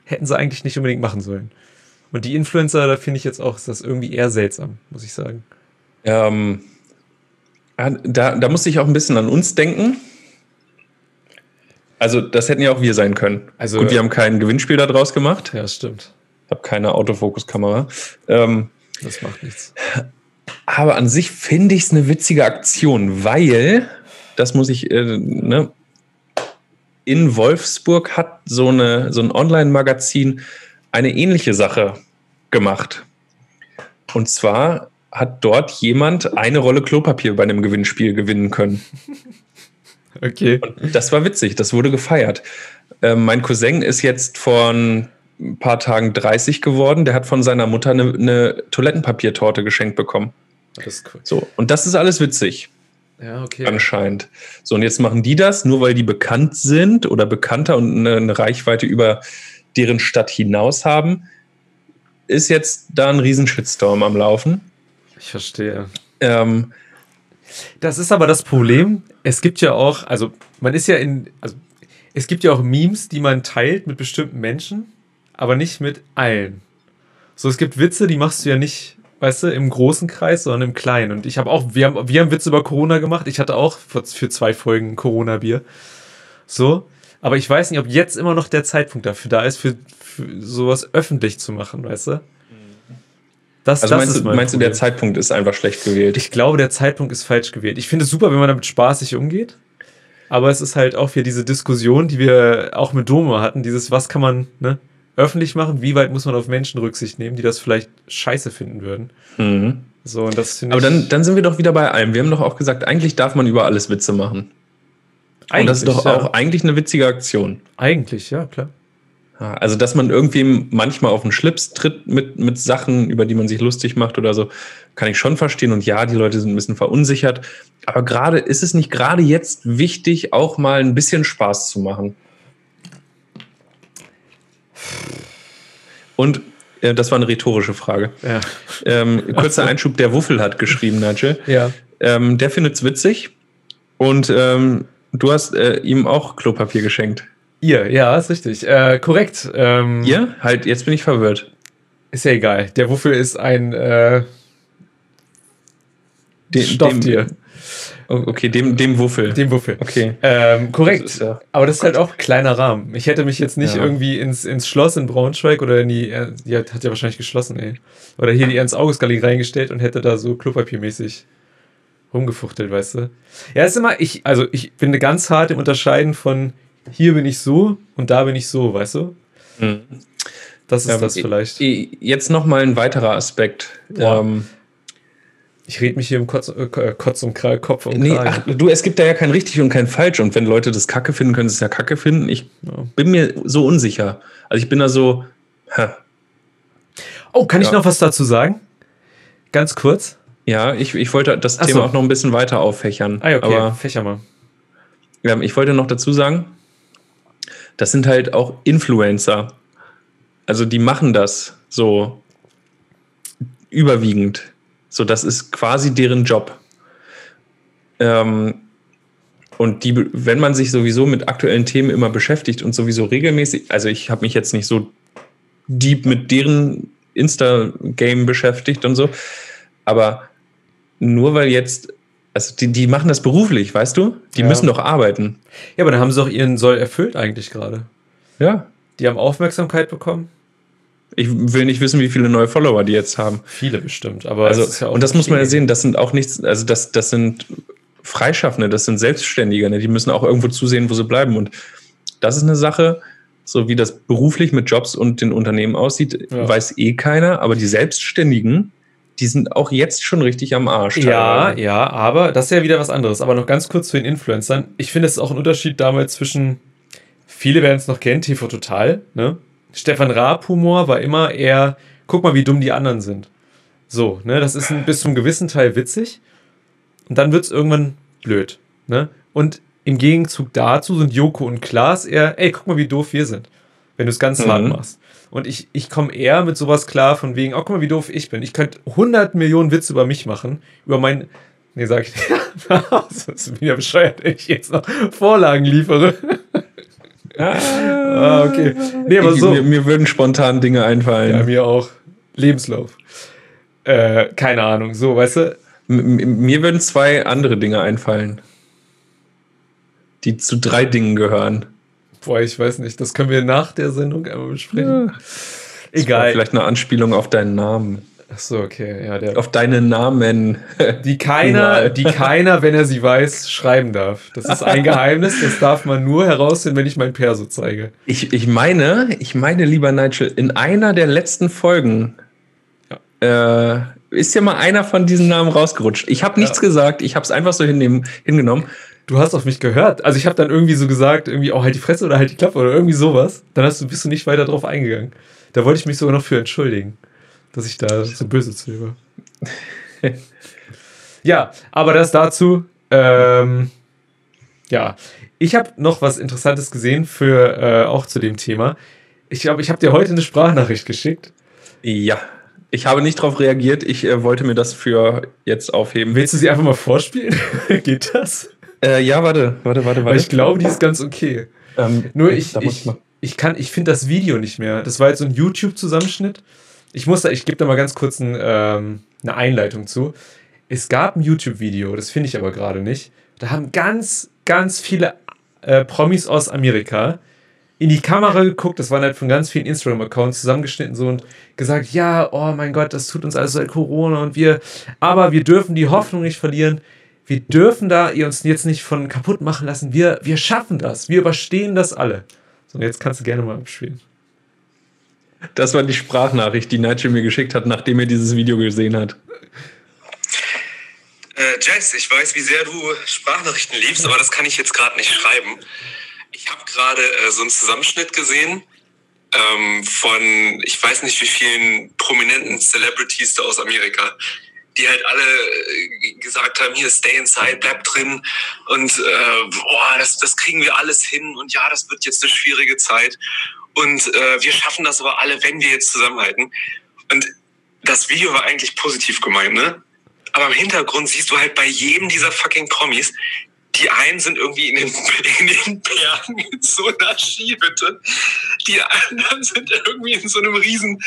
hätten sie eigentlich nicht unbedingt machen sollen. Und die Influencer, da finde ich jetzt auch, ist das irgendwie eher seltsam, muss ich sagen. Ähm, da, da musste ich auch ein bisschen an uns denken. Also, das hätten ja auch wir sein können. Also, Gut, wir haben kein Gewinnspiel daraus gemacht. Ja, stimmt. Ich habe keine Autofokuskamera. Ähm, das macht nichts. Aber an sich finde ich es eine witzige Aktion, weil das muss ich, äh, ne? in Wolfsburg hat so, eine, so ein Online-Magazin eine ähnliche Sache gemacht. Und zwar hat dort jemand eine Rolle Klopapier bei einem Gewinnspiel gewinnen können. Okay. Und das war witzig, das wurde gefeiert. Äh, mein Cousin ist jetzt vor ein paar Tagen 30 geworden. Der hat von seiner Mutter eine, eine Toilettenpapiertorte geschenkt bekommen. Das ist cool. So, und das ist alles witzig. Ja, okay. Anscheinend. So, und jetzt machen die das, nur weil die bekannt sind oder bekannter und eine, eine Reichweite über deren Stadt hinaus haben, ist jetzt da ein Riesenshitstorm am Laufen. Ich verstehe. Ähm, Das ist aber das Problem. Es gibt ja auch, also man ist ja in, also es gibt ja auch Memes, die man teilt mit bestimmten Menschen, aber nicht mit allen. So, es gibt Witze, die machst du ja nicht, weißt du, im großen Kreis, sondern im kleinen. Und ich habe auch, wir haben, wir haben Witze über Corona gemacht. Ich hatte auch für, zwei Folgen Corona-Bier. So. Aber ich weiß nicht, ob jetzt immer noch der Zeitpunkt dafür da ist, für, für sowas öffentlich zu machen, weißt du? Das, also das meinst, ist du, mein meinst du, der. Zeitpunkt ist einfach schlecht gewählt? Ich glaube, der Zeitpunkt ist falsch gewählt. Ich finde es super, wenn man damit spaßig umgeht. Aber es ist halt auch wieder diese Diskussion, die wir auch mit Domo hatten, dieses, was kann man ne, öffentlich machen, wie weit muss man auf Menschen Rücksicht nehmen, die das vielleicht scheiße finden würden. mhm. So, und das Aber ich. dann, dann sind wir doch wieder bei allem. Wir haben doch auch gesagt, eigentlich darf man über alles Witze machen. Und das ist doch ja. auch eigentlich eine witzige Aktion. Eigentlich, ja, klar. Also, dass man irgendwem manchmal auf den Schlips tritt mit, mit Sachen, über die man sich lustig macht oder so, kann ich schon verstehen. Und ja, die Leute sind ein bisschen verunsichert. Aber gerade ist es nicht gerade jetzt wichtig, auch mal ein bisschen Spaß zu machen. Und äh, das war eine rhetorische Frage. Ja. Ähm, kurzer Einschub, der Wuffel hat geschrieben, Nigel. Ja. Ähm, der findet's witzig. Und ähm, du hast äh, ihm auch Klopapier geschenkt. Ihr, ja, ist richtig. Äh, korrekt. Ähm, Ihr? Halt, jetzt bin ich verwirrt. Ist ja egal. Der Wuffel ist ein äh, De- Stofftier. Dem, okay, dem, dem Wuffel. Dem Wuffel. okay. Ähm, korrekt. Das ja- Aber das ist halt auch kleiner Rahmen. Ich hätte mich jetzt nicht Ja. irgendwie ins, ins Schloss in Braunschweig oder in die, äh, die hat, hat ja wahrscheinlich geschlossen, ey. Oder hier die Ernst-August-Galerie reingestellt und hätte da so klopapiermäßig rumgefuchtelt, weißt du? Ja, ist immer, ich, also ich bin ganz hart im Unterscheiden von hier bin ich so und da bin ich so, weißt du? Mhm. Das ist Ähm, das vielleicht. Jetzt noch mal ein weiterer Aspekt. Ähm, Ich rede mich hier im Kotz, äh, Kotz und Kra Kopf und nee, Kragen. ach, du, es gibt da ja kein richtig und kein falsch. Und wenn Leute das Kacke finden, können sie es ja Kacke finden. Ich Ja. bin mir so unsicher. Also ich bin da so, hä. Oh, kann ich Ja. noch was dazu sagen? Ganz kurz. ja, ich, ich wollte das Ach Thema so. auch noch ein bisschen weiter auffächern. Ah, ja, okay. Aber Fächer mal. Ähm, ich wollte noch dazu sagen, das sind halt auch Influencer. Also die machen das so überwiegend. So, das ist quasi deren Job. Ähm, und die, wenn man sich sowieso mit aktuellen Themen immer beschäftigt und sowieso regelmäßig, also ich habe mich jetzt nicht so deep mit deren Insta-Game beschäftigt und so, aber nur weil jetzt, also die, die machen das beruflich, weißt du? Die Ja. müssen doch arbeiten. Ja, aber dann haben sie auch ihren Soll erfüllt eigentlich gerade. Ja. Die haben Aufmerksamkeit bekommen. Ich will nicht wissen, wie viele neue Follower die jetzt haben. Viele bestimmt, aber Also, ja und das muss man ja sehen, das sind auch nichts, also das, das sind Freischaffende, das sind Selbstständige, ne? die müssen auch irgendwo zusehen, wo sie bleiben. Und das ist eine Sache, so wie das beruflich mit Jobs und den Unternehmen aussieht, Ja. weiß eh keiner, aber die Selbstständigen, die sind auch jetzt schon richtig am Arsch. Ja, teilweise. ja, aber das ist ja wieder was anderes. Aber noch ganz kurz zu den Influencern. Ich finde, es ist auch ein Unterschied damals zwischen, viele werden es noch kennen, TV Total, ne? Stefan Raab Humor war immer eher, guck mal, wie dumm die anderen sind. So, ne? Das ist ein, bis zum gewissen Teil witzig. Und dann wird es irgendwann blöd, ne? Und im Gegenzug dazu sind Joko und Klaas eher, ey, guck mal, wie doof wir sind. Wenn du es ganz Mhm. hart machst. Und ich, ich komme eher mit sowas klar, von wegen, oh, guck mal, wie doof ich bin. Ich könnte 100 Millionen Witze über mich machen, über mein. Nee, sag ich nicht. (laughs) das ist wieder bescheuert, wenn ich jetzt noch Vorlagen liefere. ah, okay. Nee, aber so. mir, mir würden spontan Dinge einfallen. Ja, mir auch. Lebenslauf. Äh, keine Ahnung. So, weißt du? M- Mir würden zwei andere Dinge einfallen, die zu drei Dingen gehören. Boah, ich weiß nicht. Das können wir nach der Sendung einmal besprechen. War Egal. Vielleicht eine Anspielung auf deinen Namen. Ach so, okay. Ja, der. Auf deine Namen. (laughs) Die keiner, die keiner, wenn er sie weiß, schreiben darf. Das ist ein Geheimnis, das darf man nur herausfinden, wenn ich mein Perso zeige. Ich, ich meine, ich meine, lieber Nigel, in einer der letzten Folgen äh, ist ja mal einer von diesen Namen rausgerutscht. Ich habe nichts gesagt, ich habe es einfach so hinnehmen, hingenommen. du hast auf mich gehört. Also ich habe dann irgendwie so gesagt, irgendwie auch oh, halt die Fresse oder halt die Klappe oder irgendwie sowas. Dann hast du, bist du nicht weiter drauf eingegangen. Da wollte ich mich sogar noch für entschuldigen, dass ich da so böse zu dir war. (laughs) ja, aber das dazu. Ähm, ja, ich habe noch was Interessantes gesehen für äh, auch zu dem Thema. Ich glaube, ich habe dir heute eine Sprachnachricht geschickt. Ja, ich habe nicht darauf reagiert. Ich äh, wollte mir das für jetzt aufheben. Willst du sie einfach mal vorspielen? (laughs) Geht das? Äh, ja, warte, warte, warte, warte. Ich glaube, die ist ganz okay. Ähm, Nur ich, ich, ich, ich, kann, ich finde das Video nicht mehr. Das war jetzt so ein YouTube-Zusammenschnitt. Ich muss da, ich gebe da mal ganz kurz ein, ähm, eine Einleitung zu. Es gab ein YouTube-Video, das finde ich aber gerade nicht. Da haben ganz, ganz viele äh, Promis aus Amerika in die Kamera geguckt, das waren halt von ganz vielen Instagram-Accounts zusammengeschnitten so und gesagt, ja, oh mein Gott, das tut uns alles seit Corona und wir, aber wir dürfen die Hoffnung nicht verlieren. Wir dürfen da ihr uns jetzt nicht von kaputt machen lassen. Wir, wir schaffen das. Wir überstehen das alle. So, und jetzt kannst du gerne mal abspielen. Das war die Sprachnachricht, die Nigel mir geschickt hat, nachdem er dieses Video gesehen hat. Äh, Jess, ich weiß, wie sehr du Sprachnachrichten liebst, aber das kann ich jetzt gerade nicht schreiben. Ich habe gerade äh, so einen Zusammenschnitt gesehen ähm, von, ich weiß nicht wie vielen prominenten Celebrities da aus Amerika, die halt alle äh, gesagt haben, hier, stay inside, bleib drin und äh, boah, das, das kriegen wir alles hin und ja, das wird jetzt eine schwierige Zeit und äh, wir schaffen das aber alle, wenn wir jetzt zusammenhalten. Und das Video war eigentlich positiv gemeint, ne? Aber im Hintergrund siehst du halt bei jedem dieser fucking Promis, die einen sind irgendwie in den, (laughs) in den Bergen in so einer Skihütte. Die anderen sind irgendwie in so einem riesen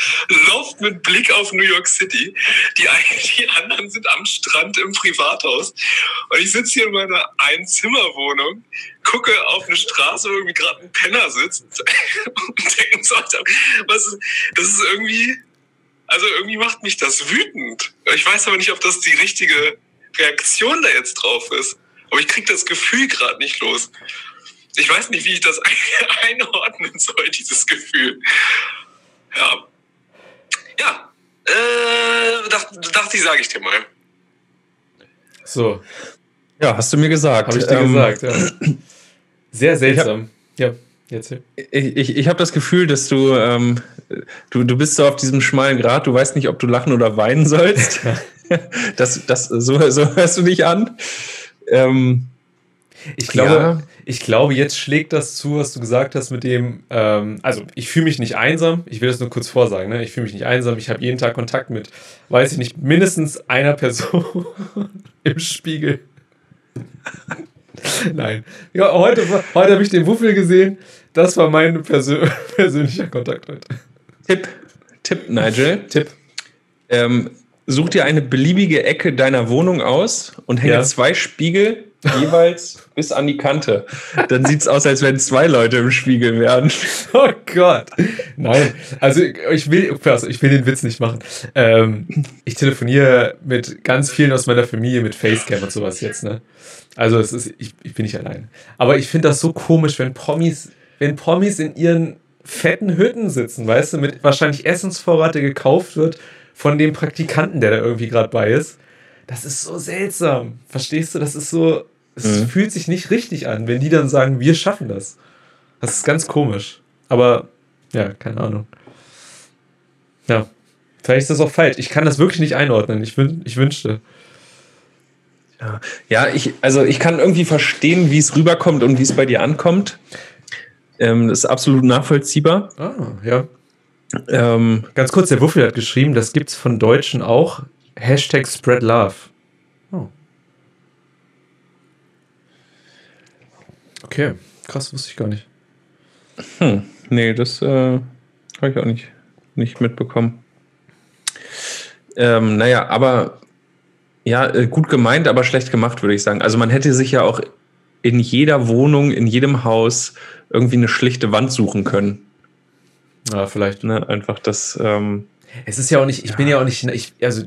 Loft mit Blick auf New York City. Die, (laughs) die anderen sind am Strand im Privathaus. Und ich sitze hier in meiner Einzimmerwohnung, gucke auf eine Straße, wo irgendwie gerade ein Penner sitzt (laughs) und denke so, was, das ist irgendwie, also irgendwie macht mich das wütend. Ich weiß aber nicht, ob das die richtige Reaktion da jetzt drauf ist. Aber ich kriege das Gefühl gerade nicht los. Ich weiß nicht, wie ich das (laughs) einordnen soll, dieses Gefühl. Ja. Ja. Äh, dachte, dachte ich, sage ich dir mal. So. Ja, hast du mir gesagt. Habe ich dir ähm, gesagt, ja. (clears throat) Sehr seltsam. Ich hab, ja, jetzt. Ich, ich, ich habe das Gefühl, dass du, ähm, du, du bist so auf diesem schmalen Grat, du weißt nicht, ob du lachen oder weinen sollst. (laughs) das, das, so, so hörst du dich an. Ähm, ich glaube, ja. ich glaube, jetzt schlägt das zu, was du gesagt hast mit dem, ähm, also ich fühle mich nicht einsam, ich will das nur kurz vorsagen, ne? ich fühle mich nicht einsam, ich habe jeden Tag Kontakt mit, weiß ich nicht, mindestens einer Person (laughs) im Spiegel. (laughs) Nein. Ja, heute heute habe ich den Wuffel gesehen, das war mein Persön (laughs) persönlicher Kontakt heute. Tipp, Tipp, Nigel. Tipp. Ähm, such dir eine beliebige Ecke deiner Wohnung aus und hänge ja. zwei Spiegel jeweils (laughs) bis an die Kante. Dann sieht es aus, als wenn zwei Leute im Spiegel wären. (laughs) Oh Gott. Nein, also ich will, ich will den Witz nicht machen. Ähm, ich telefoniere mit ganz vielen aus meiner Familie mit Facecam und sowas jetzt, ne? Also es ist, ich, ich bin nicht allein. Aber ich finde das so komisch, wenn Promis, wenn Promis in ihren fetten Hütten sitzen, weißt du, mit wahrscheinlich Essensvorrat, der gekauft wird von dem Praktikanten, der da irgendwie gerade bei ist. Das ist so seltsam. Verstehst du? Das ist so, es mhm. fühlt sich nicht richtig an, wenn die dann sagen, wir schaffen das. Das ist ganz komisch. Aber ja, keine Ahnung. Ja, vielleicht ist das auch falsch. Ich kann das wirklich nicht einordnen. Ich, wün ich wünschte. Ja, ja ich, also ich kann irgendwie verstehen, wie es rüberkommt und wie es bei dir ankommt. Ähm, das ist absolut nachvollziehbar. Ah, ja. Ähm, Ganz kurz, der Wuffel hat geschrieben, das gibt es von Deutschen auch. Hashtag Spread Love. Oh. Okay, krass, wusste ich gar nicht. Hm, nee, das äh, habe ich auch nicht, nicht mitbekommen. Ähm, naja, aber ja, äh, gut gemeint, aber schlecht gemacht, würde ich sagen. Also man hätte sich ja auch in jeder Wohnung, in jedem Haus irgendwie eine schlichte Wand suchen können. Ja, vielleicht. Ne, einfach das. Ähm, es ist ja auch nicht, ich ja. bin ja auch nicht, ich, also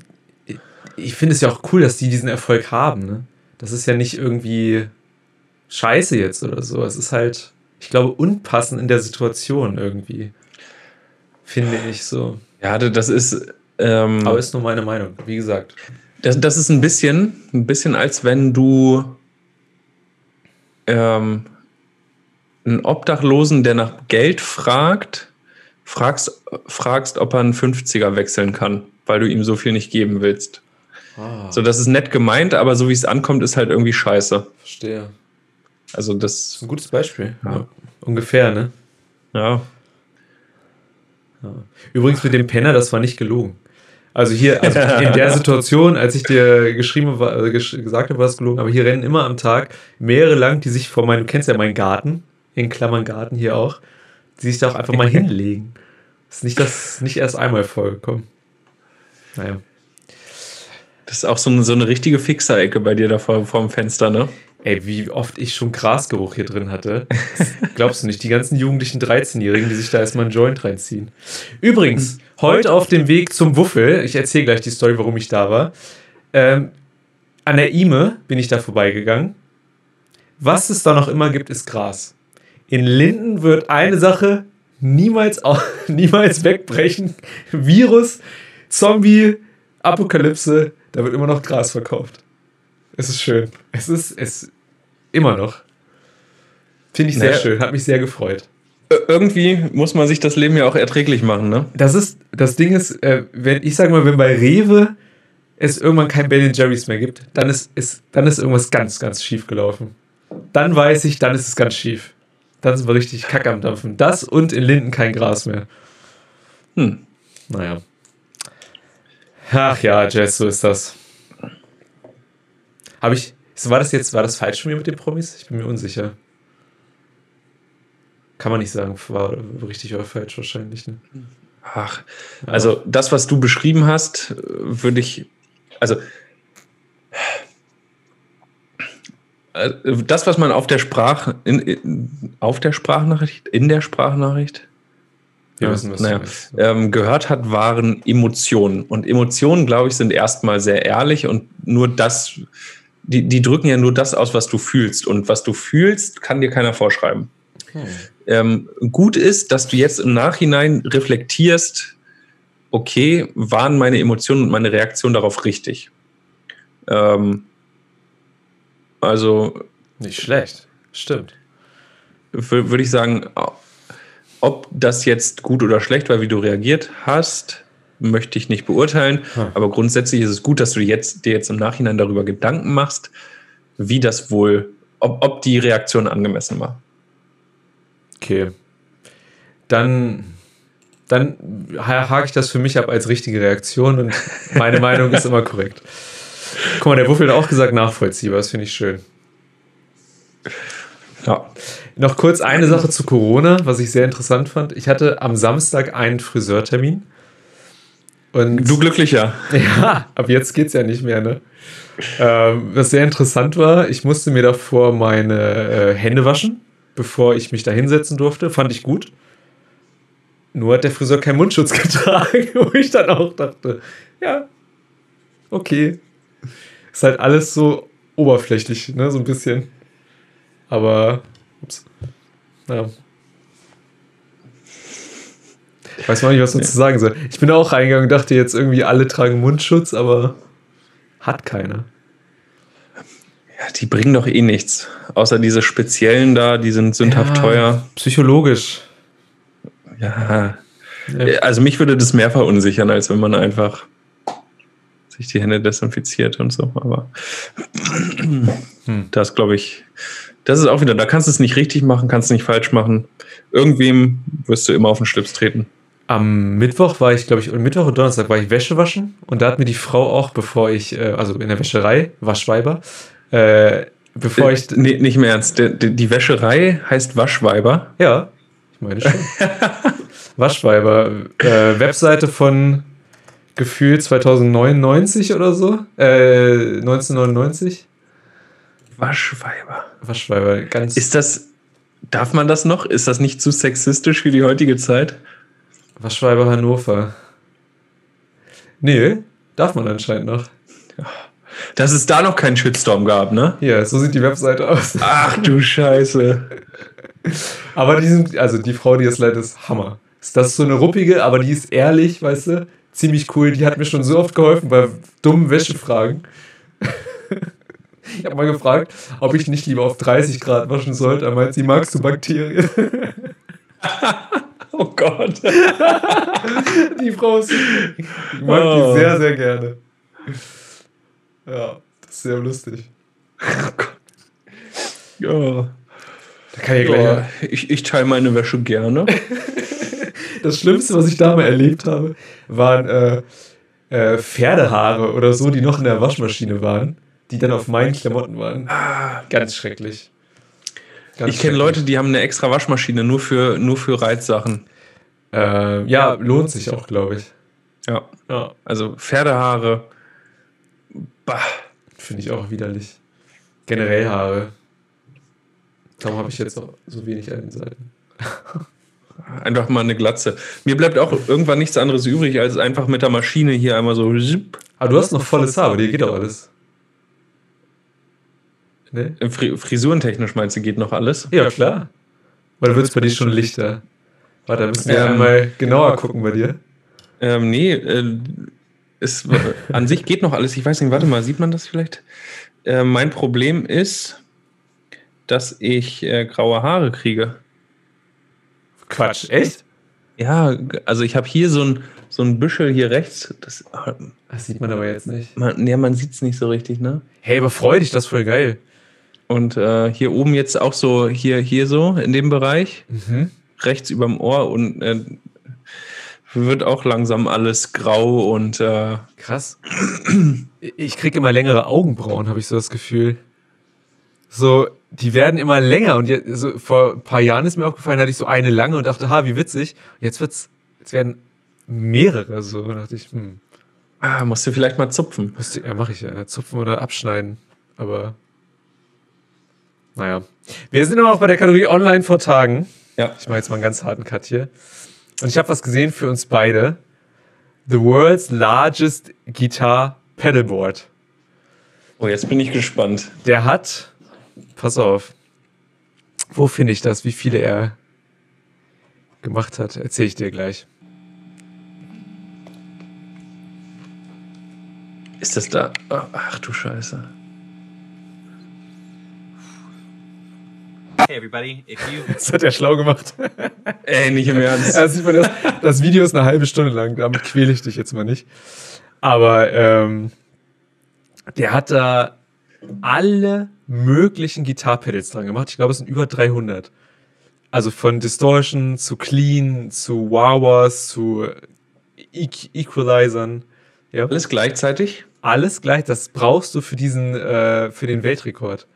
ich, ich finde es ja auch cool, dass die diesen Erfolg haben. Ne? Das ist ja nicht irgendwie scheiße jetzt oder so. Es ist halt, ich glaube, unpassend in der Situation irgendwie. Finde ich so. Ja, das ist. Ähm, Aber ist nur meine Meinung, wie gesagt. Das, das ist ein bisschen, ein bisschen als wenn du ähm, einen Obdachlosen, der nach Geld fragt, fragst, fragst, ob er einen 50er wechseln kann, weil du ihm so viel nicht geben willst. Ah, So, das ist nett gemeint, aber so wie es ankommt, ist halt irgendwie scheiße. verstehe. Also Das das, ist ein gutes Beispiel. Ja. Ja. Ungefähr, ne? ja. Übrigens mit dem Penner, das war nicht gelogen. Also hier, also (laughs) in der Situation, als ich dir geschrieben war, äh, gesch gesagt habe, war es gelogen, aber hier rennen immer am Tag mehrere lang, die sich vor meinem, du kennst ja meinen Garten, in Klammern Garten hier auch, die sich da auch einfach mal hinlegen. Ist nicht das, nicht erst einmal vorgekommen. Naja. Das ist auch so eine, so eine richtige Fixerecke bei dir da vor, vor dem Fenster, ne? Ey, wie oft ich schon Grasgeruch hier drin hatte. Das glaubst du nicht. Die ganzen jugendlichen 13-Jährigen, die sich da erstmal einen Joint reinziehen. Übrigens, heute auf dem Weg zum Wuffel, ich erzähle gleich die Story, warum ich da war. Ähm, an der Ime bin ich da vorbeigegangen. Was es da noch immer gibt, ist Gras. In Linden wird eine Sache niemals, (laughs) niemals wegbrechen. Virus, Zombie, Apokalypse, da wird immer noch Gras verkauft. Es ist schön. Es ist es immer noch. Finde ich sehr Naja. schön. Hat mich sehr gefreut. Ir- Irgendwie muss man sich das Leben ja auch erträglich machen, ne? Das ist, das Ding ist, äh, wenn, ich sage mal, wenn bei Rewe es irgendwann kein Ben Jerry's mehr gibt, dann ist, ist, dann ist irgendwas ganz, ganz schief gelaufen. Dann weiß ich, dann ist es ganz schief. Dann sind wir richtig kacke am Dampfen. Das und in Linden kein Gras mehr. Hm. Naja. Ach ja, Jess, so ist das. Habe ich. War das jetzt, war das falsch von mir mit den Promis? Ich bin mir unsicher. Kann man nicht sagen, war richtig oder falsch wahrscheinlich. Ne? Ach, also das, was du beschrieben hast, würde ich, also das, was man auf der Sprach, in, in, auf der Sprachnachricht, in der Sprachnachricht Ja, wissen, naja. ähm, gehört hat, waren Emotionen. Und Emotionen, glaube ich, sind erstmal sehr ehrlich und nur das, die, die drücken ja nur das aus, was du fühlst. Und was du fühlst, kann dir keiner vorschreiben. Ähm, gut ist, dass du jetzt im Nachhinein reflektierst, okay, waren meine Emotionen und meine Reaktion darauf richtig? Ähm, also Nicht schlecht. Stimmt. wür- würde ich sagen, ob das jetzt gut oder schlecht war, wie du reagiert hast, möchte ich nicht beurteilen. Hm. Aber grundsätzlich ist es gut, dass du jetzt, dir jetzt im Nachhinein darüber Gedanken machst, wie das wohl, ob, ob die Reaktion angemessen war. Okay. Dann, dann ha- hake ich das für mich ab als richtige Reaktion und meine Meinung ist immer korrekt. Guck mal, der Wuffel hat auch gesagt, nachvollziehbar. Das finde ich schön. Ja. Noch kurz eine Sache zu Corona, was ich sehr interessant fand. Ich hatte am Samstag einen Friseurtermin. Und Du glücklicher. Ja, ab jetzt geht's ja nicht mehr, ne? Ähm, was sehr interessant war, ich musste mir davor meine äh, Hände waschen, bevor ich mich da hinsetzen durfte. Fand ich gut. Nur hat der Friseur keinen Mundschutz (laughs) getragen, wo ich dann auch dachte, ja, okay. Ist halt alles so oberflächlich, ne? So ein bisschen. Aber, ups. Ja. Ich weiß mal nicht, was man zu sagen soll. Ich bin auch reingegangen und dachte jetzt irgendwie, alle tragen Mundschutz, aber hat keiner. Ja, die bringen doch eh nichts. Außer diese speziellen da, die sind sündhaft Ja. teuer. Psychologisch. Ja. Ja. Also mich würde das mehr verunsichern, als wenn man einfach sich die Hände desinfiziert und so. Aber Hm. das glaube ich, das ist auch wieder, da kannst du es nicht richtig machen, kannst du nicht falsch machen. Irgendwem wirst du immer auf den Schlips treten. Am Mittwoch war ich, glaube ich, Mittwoch und Donnerstag war ich Wäsche waschen und da hat mir die Frau auch, bevor ich, äh, also in der Wäscherei, Waschweiber, äh, bevor ich, nee, nicht im Ernst. Die, die, die Wäscherei heißt Waschweiber. ja, ich meine schon. (laughs) Waschweiber, äh, Webseite von Gefühl 2099 oder so, äh, 1999. Waschweiber. Waschweiber, ganz. Ist das, darf man das noch? Ist das nicht zu sexistisch für die heutige Zeit? Waschweiber Hannover. Nee, darf man anscheinend noch. Dass es da noch keinen Shitstorm gab, ne? Hier, so sieht die Webseite aus. Ach du Scheiße. Aber die sind, also die Frau, die es leitet, ist Hammer. Das ist so eine ruppige, aber die ist ehrlich, weißt du? Ziemlich cool. Die hat mir schon so oft geholfen bei dummen Wäschefragen. Ich habe mal gefragt, ob ich nicht lieber auf 30 Grad waschen sollte. Er meint, sie magst du Bakterien. Oh Gott. Die Frau ist. Ich mag Oh. die sehr, sehr gerne. Ja, das ist sehr lustig. Ja. Da kann ich Ja, ich, ich teile meine Wäsche gerne. Das Schlimmste, was ich da mal erlebt habe, waren äh, äh, Pferdehaare oder so, die noch in der Waschmaschine waren, die dann auf meinen Klamotten waren. Ganz schrecklich. Ganz Ich kenne. Leute, die haben eine extra Waschmaschine nur für, nur für Reizsachen. Äh, ja, lohnt sich auch, glaube ich. Ja. Ja, Also Pferdehaare. Bah. finde ich auch widerlich. Generell Haare. Darum habe ich jetzt auch so wenig an den Seiten. (laughs) Einfach mal eine Glatze. Mir bleibt auch irgendwann nichts anderes übrig, als einfach mit der Maschine hier einmal so. Aber du hast noch volles Haar, bei dir geht doch alles. Ne? Fri Frisurentechnisch meinst du, geht noch alles? Ja, klar. Oder wird es bei dir schon lichter? Warte, da müssen wir Ähm, einmal genauer gucken bei dir. Ähm, nee, äh, es, an sich geht noch alles. Ich weiß nicht, warte mal, sieht man das vielleicht? Äh, mein Problem ist, dass ich äh, graue Haare kriege. Quatsch, echt? Ja, also ich habe hier so ein, so ein Büschel hier rechts. Das, Das sieht man aber jetzt nicht. man, ja, man sieht es nicht so richtig, ne? Hey, aber freu dich, das ist voll geil. Und äh, hier oben jetzt auch so, hier, hier so in dem Bereich, Mhm. rechts überm Ohr und äh, wird auch langsam alles grau und äh, Krass. Ich krieg immer längere Augenbrauen, habe ich so das Gefühl. So, die werden immer länger und jetzt, so, vor ein paar Jahren ist mir aufgefallen, hatte ich so eine lange und dachte, ha, wie witzig. Und jetzt wird's, jetzt werden mehrere so. Und dachte ich, hm, ah, musst du vielleicht mal zupfen. ja, mache ich ja, zupfen oder abschneiden. Aber, naja. Wir sind immer noch bei der Kategorie Online vor Tagen. Ja. Ich mache jetzt mal einen ganz harten Cut hier. Und ich habe was gesehen für uns beide. The world's largest guitar pedalboard. Oh, jetzt bin ich gespannt. Der hat, pass auf, wo finde ich das, wie viele er gemacht hat, erzähle ich dir gleich. Ist das da? Ach du Scheiße. Hey everybody, if you (laughs) Das hat er schlau gemacht. Ey, nicht im Ernst. Man (laughs) das, das Video ist eine halbe Stunde lang, damit quäle ich dich jetzt mal nicht. Aber ähm, der hat da alle möglichen Gitarpedals dran gemacht. Ich glaube, es sind über 300. Also von Distortion zu Clean zu Wawas zu e Equalizern. Ja. Alles gleichzeitig? Alles gleich, das brauchst du für diesen, äh, für den Weltrekord.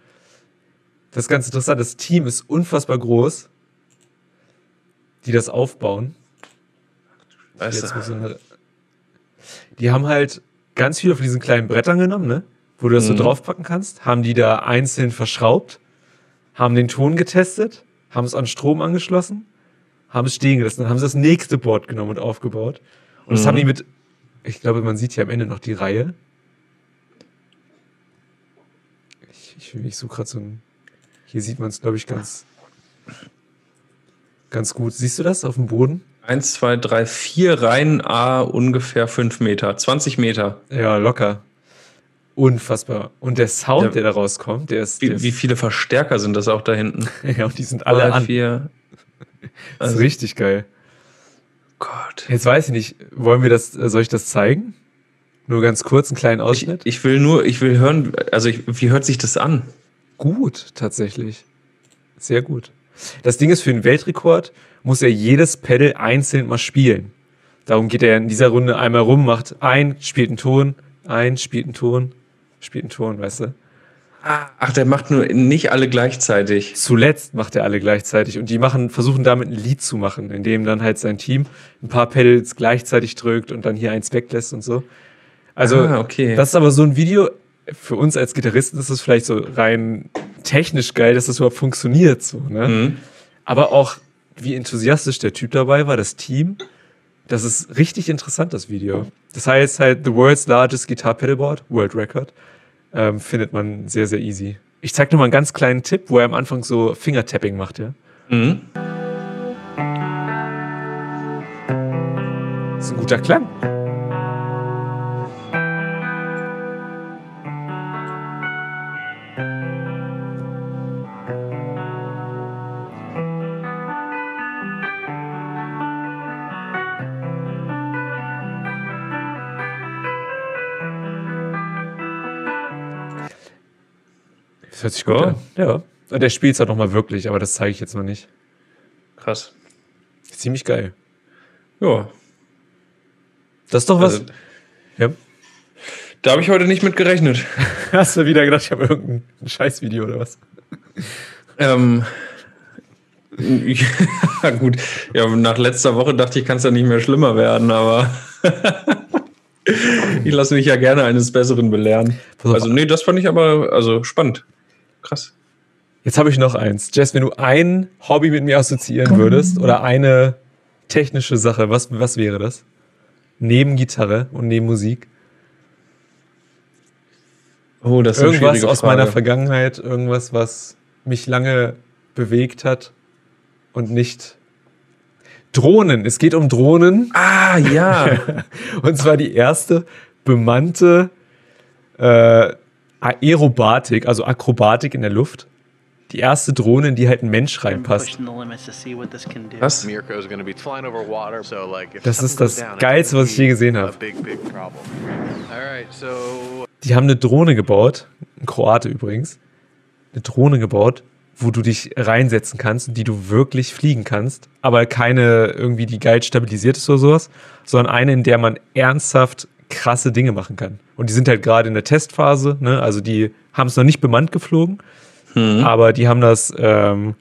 Das ist ganz interessant. Das Team ist unfassbar groß, die das aufbauen. Weißt du? eine- Die haben halt ganz viel von diesen kleinen Brettern genommen, ne? Wo du das Mhm. so draufpacken kannst, haben die da einzeln verschraubt, haben den Ton getestet, haben es an Strom angeschlossen, haben es stehen gelassen, dann haben sie das nächste Board genommen und aufgebaut. Und das Mhm. haben die mit, ich glaube, man sieht hier am Ende noch die Reihe. Ich, ich, ich suche gerade so ein, hier sieht man es, glaube ich, ganz, ganz gut. Siehst du das auf dem Boden? Eins, zwei, drei, vier Reihen A ungefähr fünf Meter. 20 Meter. Ja, locker. Unfassbar. Und der Sound, Ja. der da rauskommt, der ist, der Wie, ist wie viele Verstärker sind das auch da hinten? (laughs) ja, und die sind alle Drei, an. vier. Das ist richtig geil. Gott. Jetzt weiß ich nicht, wollen wir das, soll ich das zeigen? Nur ganz kurz, einen kleinen Ich, Ausschnitt? ich will nur, ich will hören, also ich, wie hört sich das an? Gut, tatsächlich. Sehr gut. Das Ding ist, für den Weltrekord muss er jedes Pedal einzeln mal spielen. Darum geht er in dieser Runde einmal rum, macht ein, spielt einen Ton, ein, spielt einen Ton, spielt einen Ton, weißt du? Ach, der macht nur nicht alle gleichzeitig. Zuletzt macht er alle gleichzeitig und die machen, versuchen damit ein Lied zu machen, indem dann halt sein Team ein paar Pedals gleichzeitig drückt und dann hier eins weglässt und so. Also, Ah, okay. das ist aber so ein Video, für uns als Gitarristen ist es vielleicht so rein technisch geil, dass das überhaupt funktioniert, so, ne? Mhm. Aber auch, wie enthusiastisch der Typ dabei war, das Team. Das ist richtig interessant, das Video. Das heißt halt, The World's Largest Guitar Pedalboard, World Record, ähm, findet man sehr, sehr easy. Ich zeig nur mal einen ganz kleinen Tipp, wo er am Anfang so Fingertapping macht, ja. Mhm. Das ist ein guter Klang. Das hört sich gut Ja. an. Ja. Und der spielt es halt nochmal wirklich, aber das zeige ich jetzt noch nicht. Krass. Ziemlich geil. Ja. Das ist doch was. Also, ja. da habe ich heute nicht mit gerechnet. (laughs) Hast du wieder gedacht, ich habe irgendein Scheißvideo oder was? Ähm, ja, (laughs) gut. Ja, nach letzter Woche dachte ich, kann es ja nicht mehr schlimmer werden, aber (laughs) ich lasse mich ja gerne eines Besseren belehren. Also, nee, das fand ich aber also spannend. Krass. Jetzt habe ich noch eins. Jess, wenn du ein Hobby mit mir assoziieren würdest oder eine technische Sache, was, was wäre das? Neben Gitarre und neben Musik? Oh, das ist eine Irgendwas aus meiner Vergangenheit, irgendwas, was mich lange bewegt hat und nicht. Drohnen. Es geht um Drohnen. Ah, ja. (laughs) Und zwar die erste bemannte äh, Aerobatik, also Akrobatik in der Luft. Die erste Drohne, in die halt ein Mensch reinpasst. Was? Das ist das Geilste, was ich je gesehen habe. Die haben eine Drohne gebaut, ein Kroate übrigens, eine Drohne gebaut, wo du dich reinsetzen kannst und die du wirklich fliegen kannst, aber keine irgendwie, die geil stabilisiert ist oder sowas, sondern eine, in der man ernsthaft krasse Dinge machen kann. Und die sind halt gerade in der Testphase, ne? also die haben es noch nicht bemannt geflogen, aber die haben das ähm,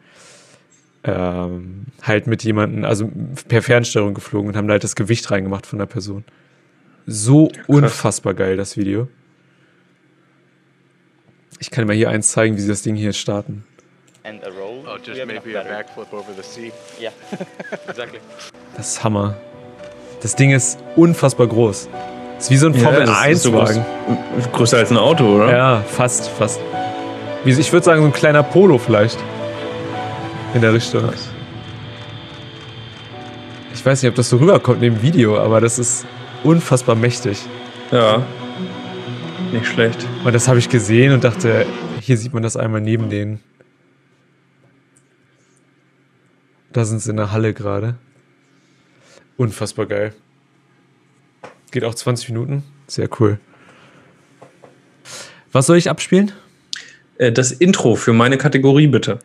ähm, halt mit jemandem, also per Fernsteuerung geflogen und haben da halt das Gewicht reingemacht von der Person. So unfassbar geil, das Video. Ich kann dir mal hier eins zeigen, wie sie das Ding hier starten. and a roll. oh, just maybe a backflip over the sea. Yeah, (laughs) exactly. Das ist Hammer. Das Ding ist unfassbar groß. Ist wie so ein Formel das ist so groß. 1-Wagen. Größer als ein Auto, oder? ja, fast, fast. Ich würde sagen, so ein kleiner Polo vielleicht. In der Richtung. Ich weiß nicht, ob das so rüberkommt in dem Video, aber das ist unfassbar mächtig. Ja. Nicht schlecht. Und das habe ich gesehen und dachte, hier sieht man das einmal neben denen. Da sind sie in der Halle gerade. Unfassbar geil. Geht auch 20 Minuten. Sehr cool. Was soll ich abspielen? Äh, das Intro für meine Kategorie, bitte.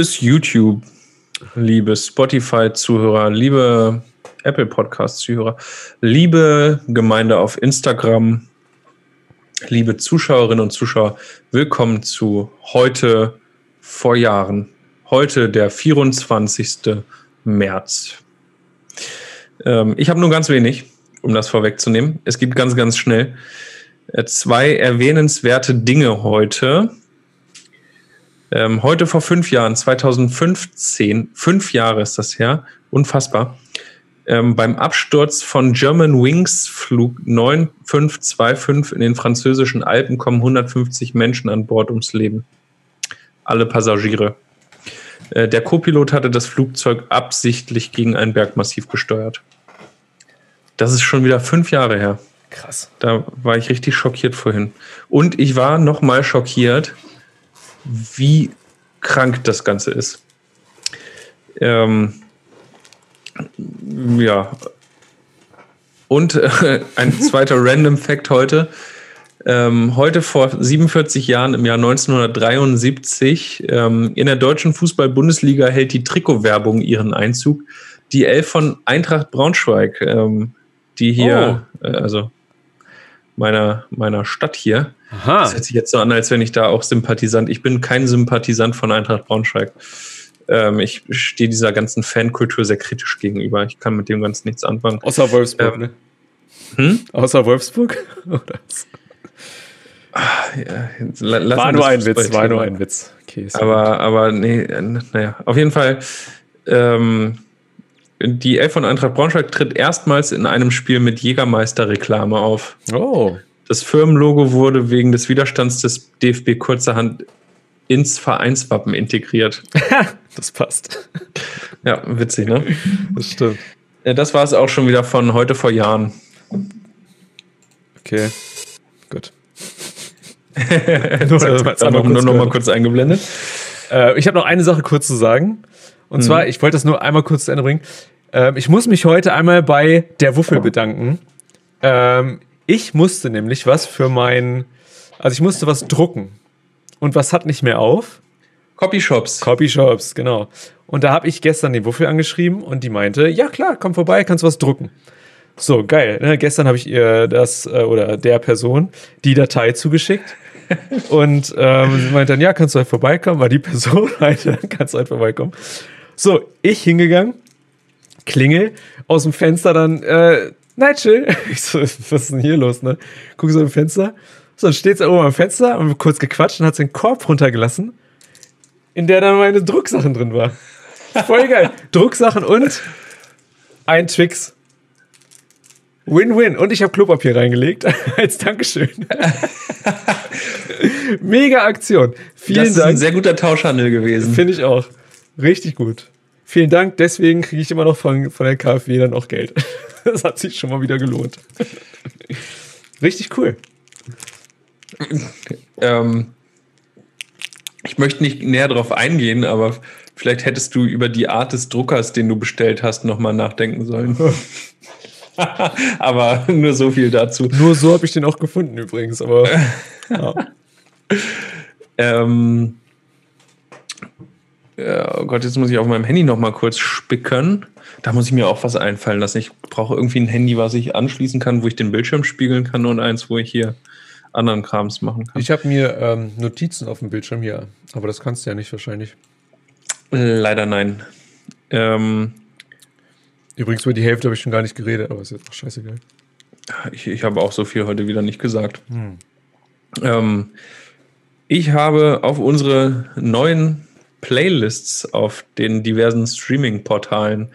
Liebes YouTube, liebe Spotify-Zuhörer, liebe Apple Podcast-Zuhörer, liebe Gemeinde auf Instagram, liebe Zuschauerinnen und Zuschauer, willkommen zu heute vor Jahren. Heute der 24. März. Ähm, ich habe nur ganz wenig, um das vorwegzunehmen. Es geht ganz, ganz schnell. Äh, Zwei erwähnenswerte Dinge heute. Ähm, heute vor fünf Jahren, 2015, fünf Jahre ist das her, unfassbar, ähm, beim Absturz von German Wings Flug 9525 in den französischen Alpen kommen 150 Menschen an Bord ums Leben. Alle Passagiere. Äh, der Co-Pilot hatte das Flugzeug absichtlich gegen ein Bergmassiv gesteuert. Das ist schon wieder fünf Jahre her. Krass. Da war ich richtig schockiert vorhin. Und ich war noch mal schockiert, wie krank das Ganze ist. Ähm, ja. Und äh, ein zweiter (laughs) Random Fact heute. Ähm, heute vor 47 Jahren, im Jahr 1973, ähm, in der deutschen Fußball-Bundesliga hält die Trikotwerbung ihren Einzug. Die Elf von Eintracht Braunschweig, ähm, die hier, äh, also meiner, meiner Stadt hier, das Aha. hört sich jetzt so an, als wenn ich da auch Sympathisant. Ich bin kein Sympathisant von Eintracht Braunschweig. Ähm, ich stehe dieser ganzen Fankultur sehr kritisch gegenüber. Ich kann mit dem Ganzen nichts anfangen. Außer Wolfsburg, Ähm, ne? Hm? Außer Wolfsburg? (laughs) Oder? Ja, la- lassen War nur das ein Witz, war nur ein Witz. Okay, ist Aber, aber nee, äh, naja, auf jeden Fall. Ähm, die Elf von Eintracht Braunschweig tritt erstmals in einem Spiel mit Jägermeister-Reklame auf. Oh. Das Firmenlogo wurde wegen des Widerstands des DFB kurzerhand ins Vereinswappen integriert. (laughs) Das passt. Ja, witzig, ne? Das stimmt. Das war es auch schon wieder von heute vor Jahren. Okay, gut. (laughs) nur, also, das nur, nur noch mal kurz eingeblendet. Äh, ich habe noch eine Sache kurz zu sagen. Und zwar, ich wollte das nur einmal kurz zu Ende bringen. Ähm, ich muss mich heute einmal bei der Wuffel bedanken. Ähm, ich musste nämlich was für mein, also ich musste was drucken. Und was hat nicht mehr auf? Copyshops. Copyshops, genau. Und da habe ich gestern den Wuffel angeschrieben und die meinte, ja klar, komm vorbei, kannst was drucken. So, geil. Ne? Gestern habe ich ihr das äh, oder der Person die Datei zugeschickt. (laughs) und ähm, sie meinte dann, ja, kannst du halt vorbeikommen, weil die Person (laughs) meinte, dann kannst du halt vorbeikommen. So, ich hingegangen, klingel, aus dem Fenster dann, äh, Nigel. (laughs) Ich so, was ist denn hier los, ne? Guck so im Fenster. So, dann steht sie oben am Fenster und kurz gequatscht und hat den Korb runtergelassen, in der dann meine Drucksachen drin war. Voll geil. (laughs) Drucksachen und ein Twix. Win-win. Und ich habe Klopapier reingelegt (laughs) als Dankeschön. Mega Aktion. Vielen das Dank. ist ein sehr guter Tauschhandel gewesen. Finde ich auch. Richtig gut. Vielen Dank. Deswegen kriege ich immer noch von, von der KfW dann auch Geld. (laughs) Das hat sich schon mal wieder gelohnt. Richtig cool. ähm, ich möchte nicht näher darauf eingehen, aber vielleicht hättest du über die Art des Druckers, den du bestellt hast, nochmal nachdenken sollen. (laughs) aber nur so viel dazu. Nur so habe ich den auch gefunden übrigens, aber (laughs) ja. ähm, oh Gott, jetzt muss ich auf meinem Handy nochmal kurz spicken. Da muss ich mir auch was einfallen lassen. Ich brauche irgendwie ein Handy, was ich anschließen kann, wo ich den Bildschirm spiegeln kann und eins, wo ich hier anderen Krams machen kann. Ich habe mir ähm, Notizen auf dem Bildschirm hier, aber das kannst du ja nicht wahrscheinlich. Leider nein. Ähm, Übrigens über die Hälfte habe ich schon gar nicht geredet, aber ist jetzt auch scheißegal. Ich, ich habe auch so viel heute wieder nicht gesagt. Hm. Ähm, ich habe auf unsere neuen Playlists auf den diversen Streaming-Portalen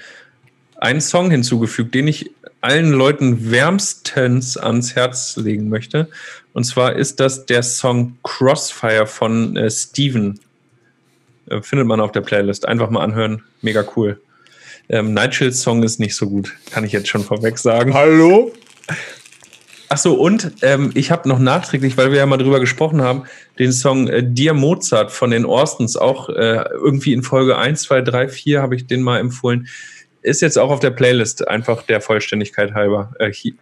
einen Song hinzugefügt, den ich allen Leuten wärmstens ans Herz legen möchte. Und zwar ist das der Song Crossfire von äh, Steven. Äh, findet man auf der Playlist. Einfach mal anhören. Mega cool. Ähm, Nigels Song ist nicht so gut, kann ich jetzt schon vorweg sagen. Hallo? Achso, und ähm, ich habe noch nachträglich, weil wir ja mal drüber gesprochen haben, den Song äh, Dear Mozart von den Orstens, auch äh, irgendwie in Folge 1, 2, 3, 4 habe ich den mal empfohlen. Ist jetzt auch auf der Playlist, einfach der Vollständigkeit halber. Äh, hier,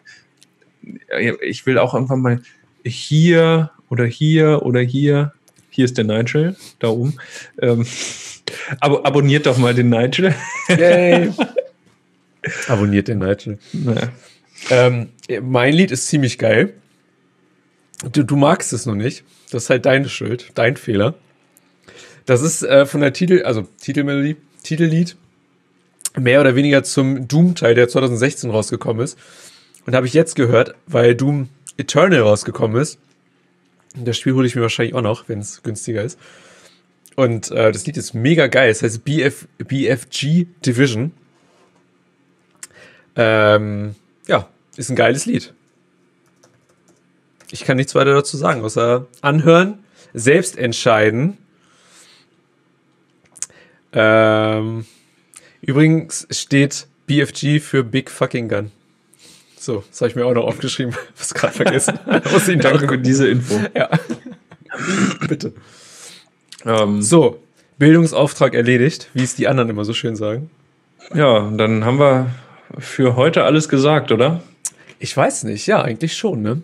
ich will auch irgendwann mal hier oder hier oder hier. Hier ist der Nigel, da oben. Ähm, (laughs) ab abonniert doch mal den Nigel. Yay. (laughs) abonniert den Nigel. Naja. Ähm, mein Lied ist ziemlich geil. Du, du, magst es noch nicht. Das ist halt deine Schuld, dein Fehler. Das ist äh, von der Titel, also Titelmelodie, Titellied, mehr oder weniger zum Doom-Teil, der 2016 rausgekommen ist. Und habe ich jetzt gehört, weil Doom Eternal rausgekommen ist. Das Spiel hole ich mir wahrscheinlich auch noch, wenn es günstiger ist. Und äh, das Lied ist mega geil. Es heißt BF, BFG Division. Ähm, ja, ist ein geiles Lied. Ich kann nichts weiter dazu sagen, außer anhören, selbst entscheiden. Ähm, übrigens steht BFG für Big Fucking Gun. So, das habe ich mir auch noch aufgeschrieben. (laughs) Was gerade vergessen. (laughs) Muss ich Danke für diese Info. (laughs) Ja. Bitte. Ähm, so, Bildungsauftrag erledigt, wie es die anderen immer so schön sagen. Ja, dann haben wir für heute alles gesagt, oder? Ich weiß nicht, ja, eigentlich schon, ne?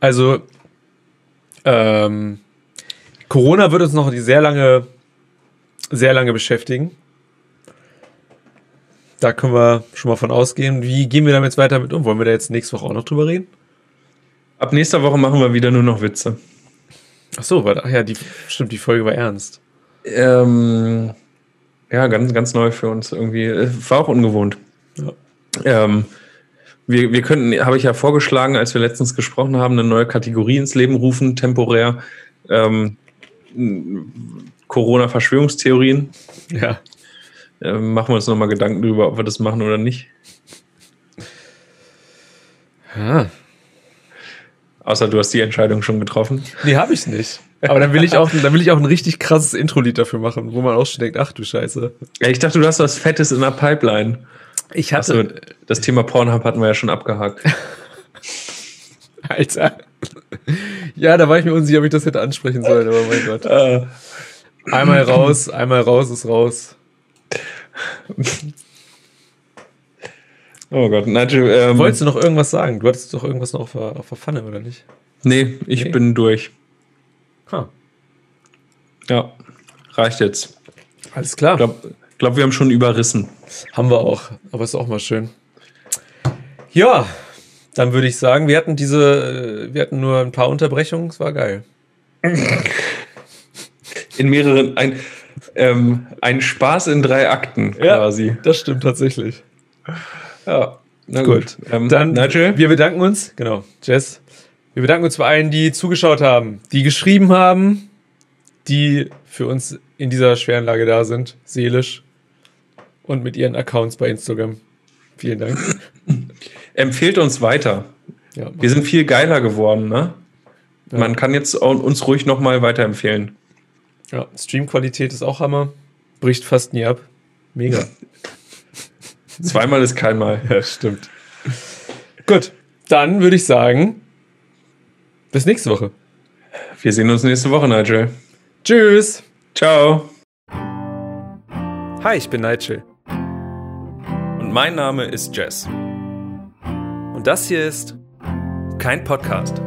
Also, ähm, Corona wird uns noch die sehr lange, sehr lange beschäftigen. Da können wir schon mal von ausgehen. Wie gehen wir damit jetzt weiter mit um? Wollen wir da jetzt nächste Woche auch noch drüber reden? Ab nächster Woche machen wir wieder nur noch Witze. Ach so, ach ja, die, stimmt, die Folge war ernst. Ähm, ja, ganz, ganz neu für uns irgendwie. War auch ungewohnt. Ja. Ähm, wir, wir könnten, habe ich ja vorgeschlagen, als wir letztens gesprochen haben, eine neue Kategorie ins Leben rufen, temporär. Ähm, Corona-Verschwörungstheorien. Ja. Ähm, machen wir uns nochmal Gedanken darüber, ob wir das machen oder nicht. Ja. Außer du hast die Entscheidung schon getroffen. Nee, habe ich nicht. Aber dann will ich auch, dann will ich auch ein richtig krasses Intro-Lied dafür machen, wo man auch schon denkt, ach du Scheiße. Ja, ich dachte, du hast was Fettes in der Pipeline. Ich hatte. Achso, das Thema Pornhub hatten wir ja schon abgehakt. (laughs) Alter. Ja, da war ich mir unsicher, ob ich das hätte ansprechen sollen, aber mein Gott. Äh, Einmal raus, einmal raus ist raus. oh Gott, Nigel, ähm, Wolltest du noch irgendwas sagen? Du hattest doch irgendwas noch auf der, auf der Pfanne, oder nicht? nee, ich Nee. bin durch. Ha. Ja, reicht jetzt. Alles klar. Ich glaube, glaub, wir haben schon überrissen. Haben wir auch, aber ist auch mal schön. Ja, dann würde ich sagen, wir hatten diese, äh, wir hatten nur ein paar Unterbrechungen, es war geil. (laughs) In mehreren, ein, ähm, ein Spaß in drei Akten Ja. quasi. Das stimmt tatsächlich. Ja, na Gut. gut. Ähm, Dann, Nigel? wir bedanken uns, genau, Jess. Wir bedanken uns bei allen, die zugeschaut haben, die geschrieben haben, die für uns in dieser schweren Lage da sind, seelisch und mit ihren Accounts bei Instagram. Vielen Dank. (laughs) Empfehlt uns weiter. Ja, Wir sind viel geiler geworden, ne? Man kann jetzt uns ruhig nochmal weiterempfehlen. ja, Streamqualität ist auch Hammer. Bricht fast nie ab. Mega. (laughs) Zweimal ist keinmal. Ja, stimmt. Gut, dann würde ich sagen, bis nächste Woche. Wir sehen uns nächste Woche, Nigel. Tschüss. Ciao. Hi, ich bin Nigel. Mein Name ist Jess. Und das hier ist kein Podcast.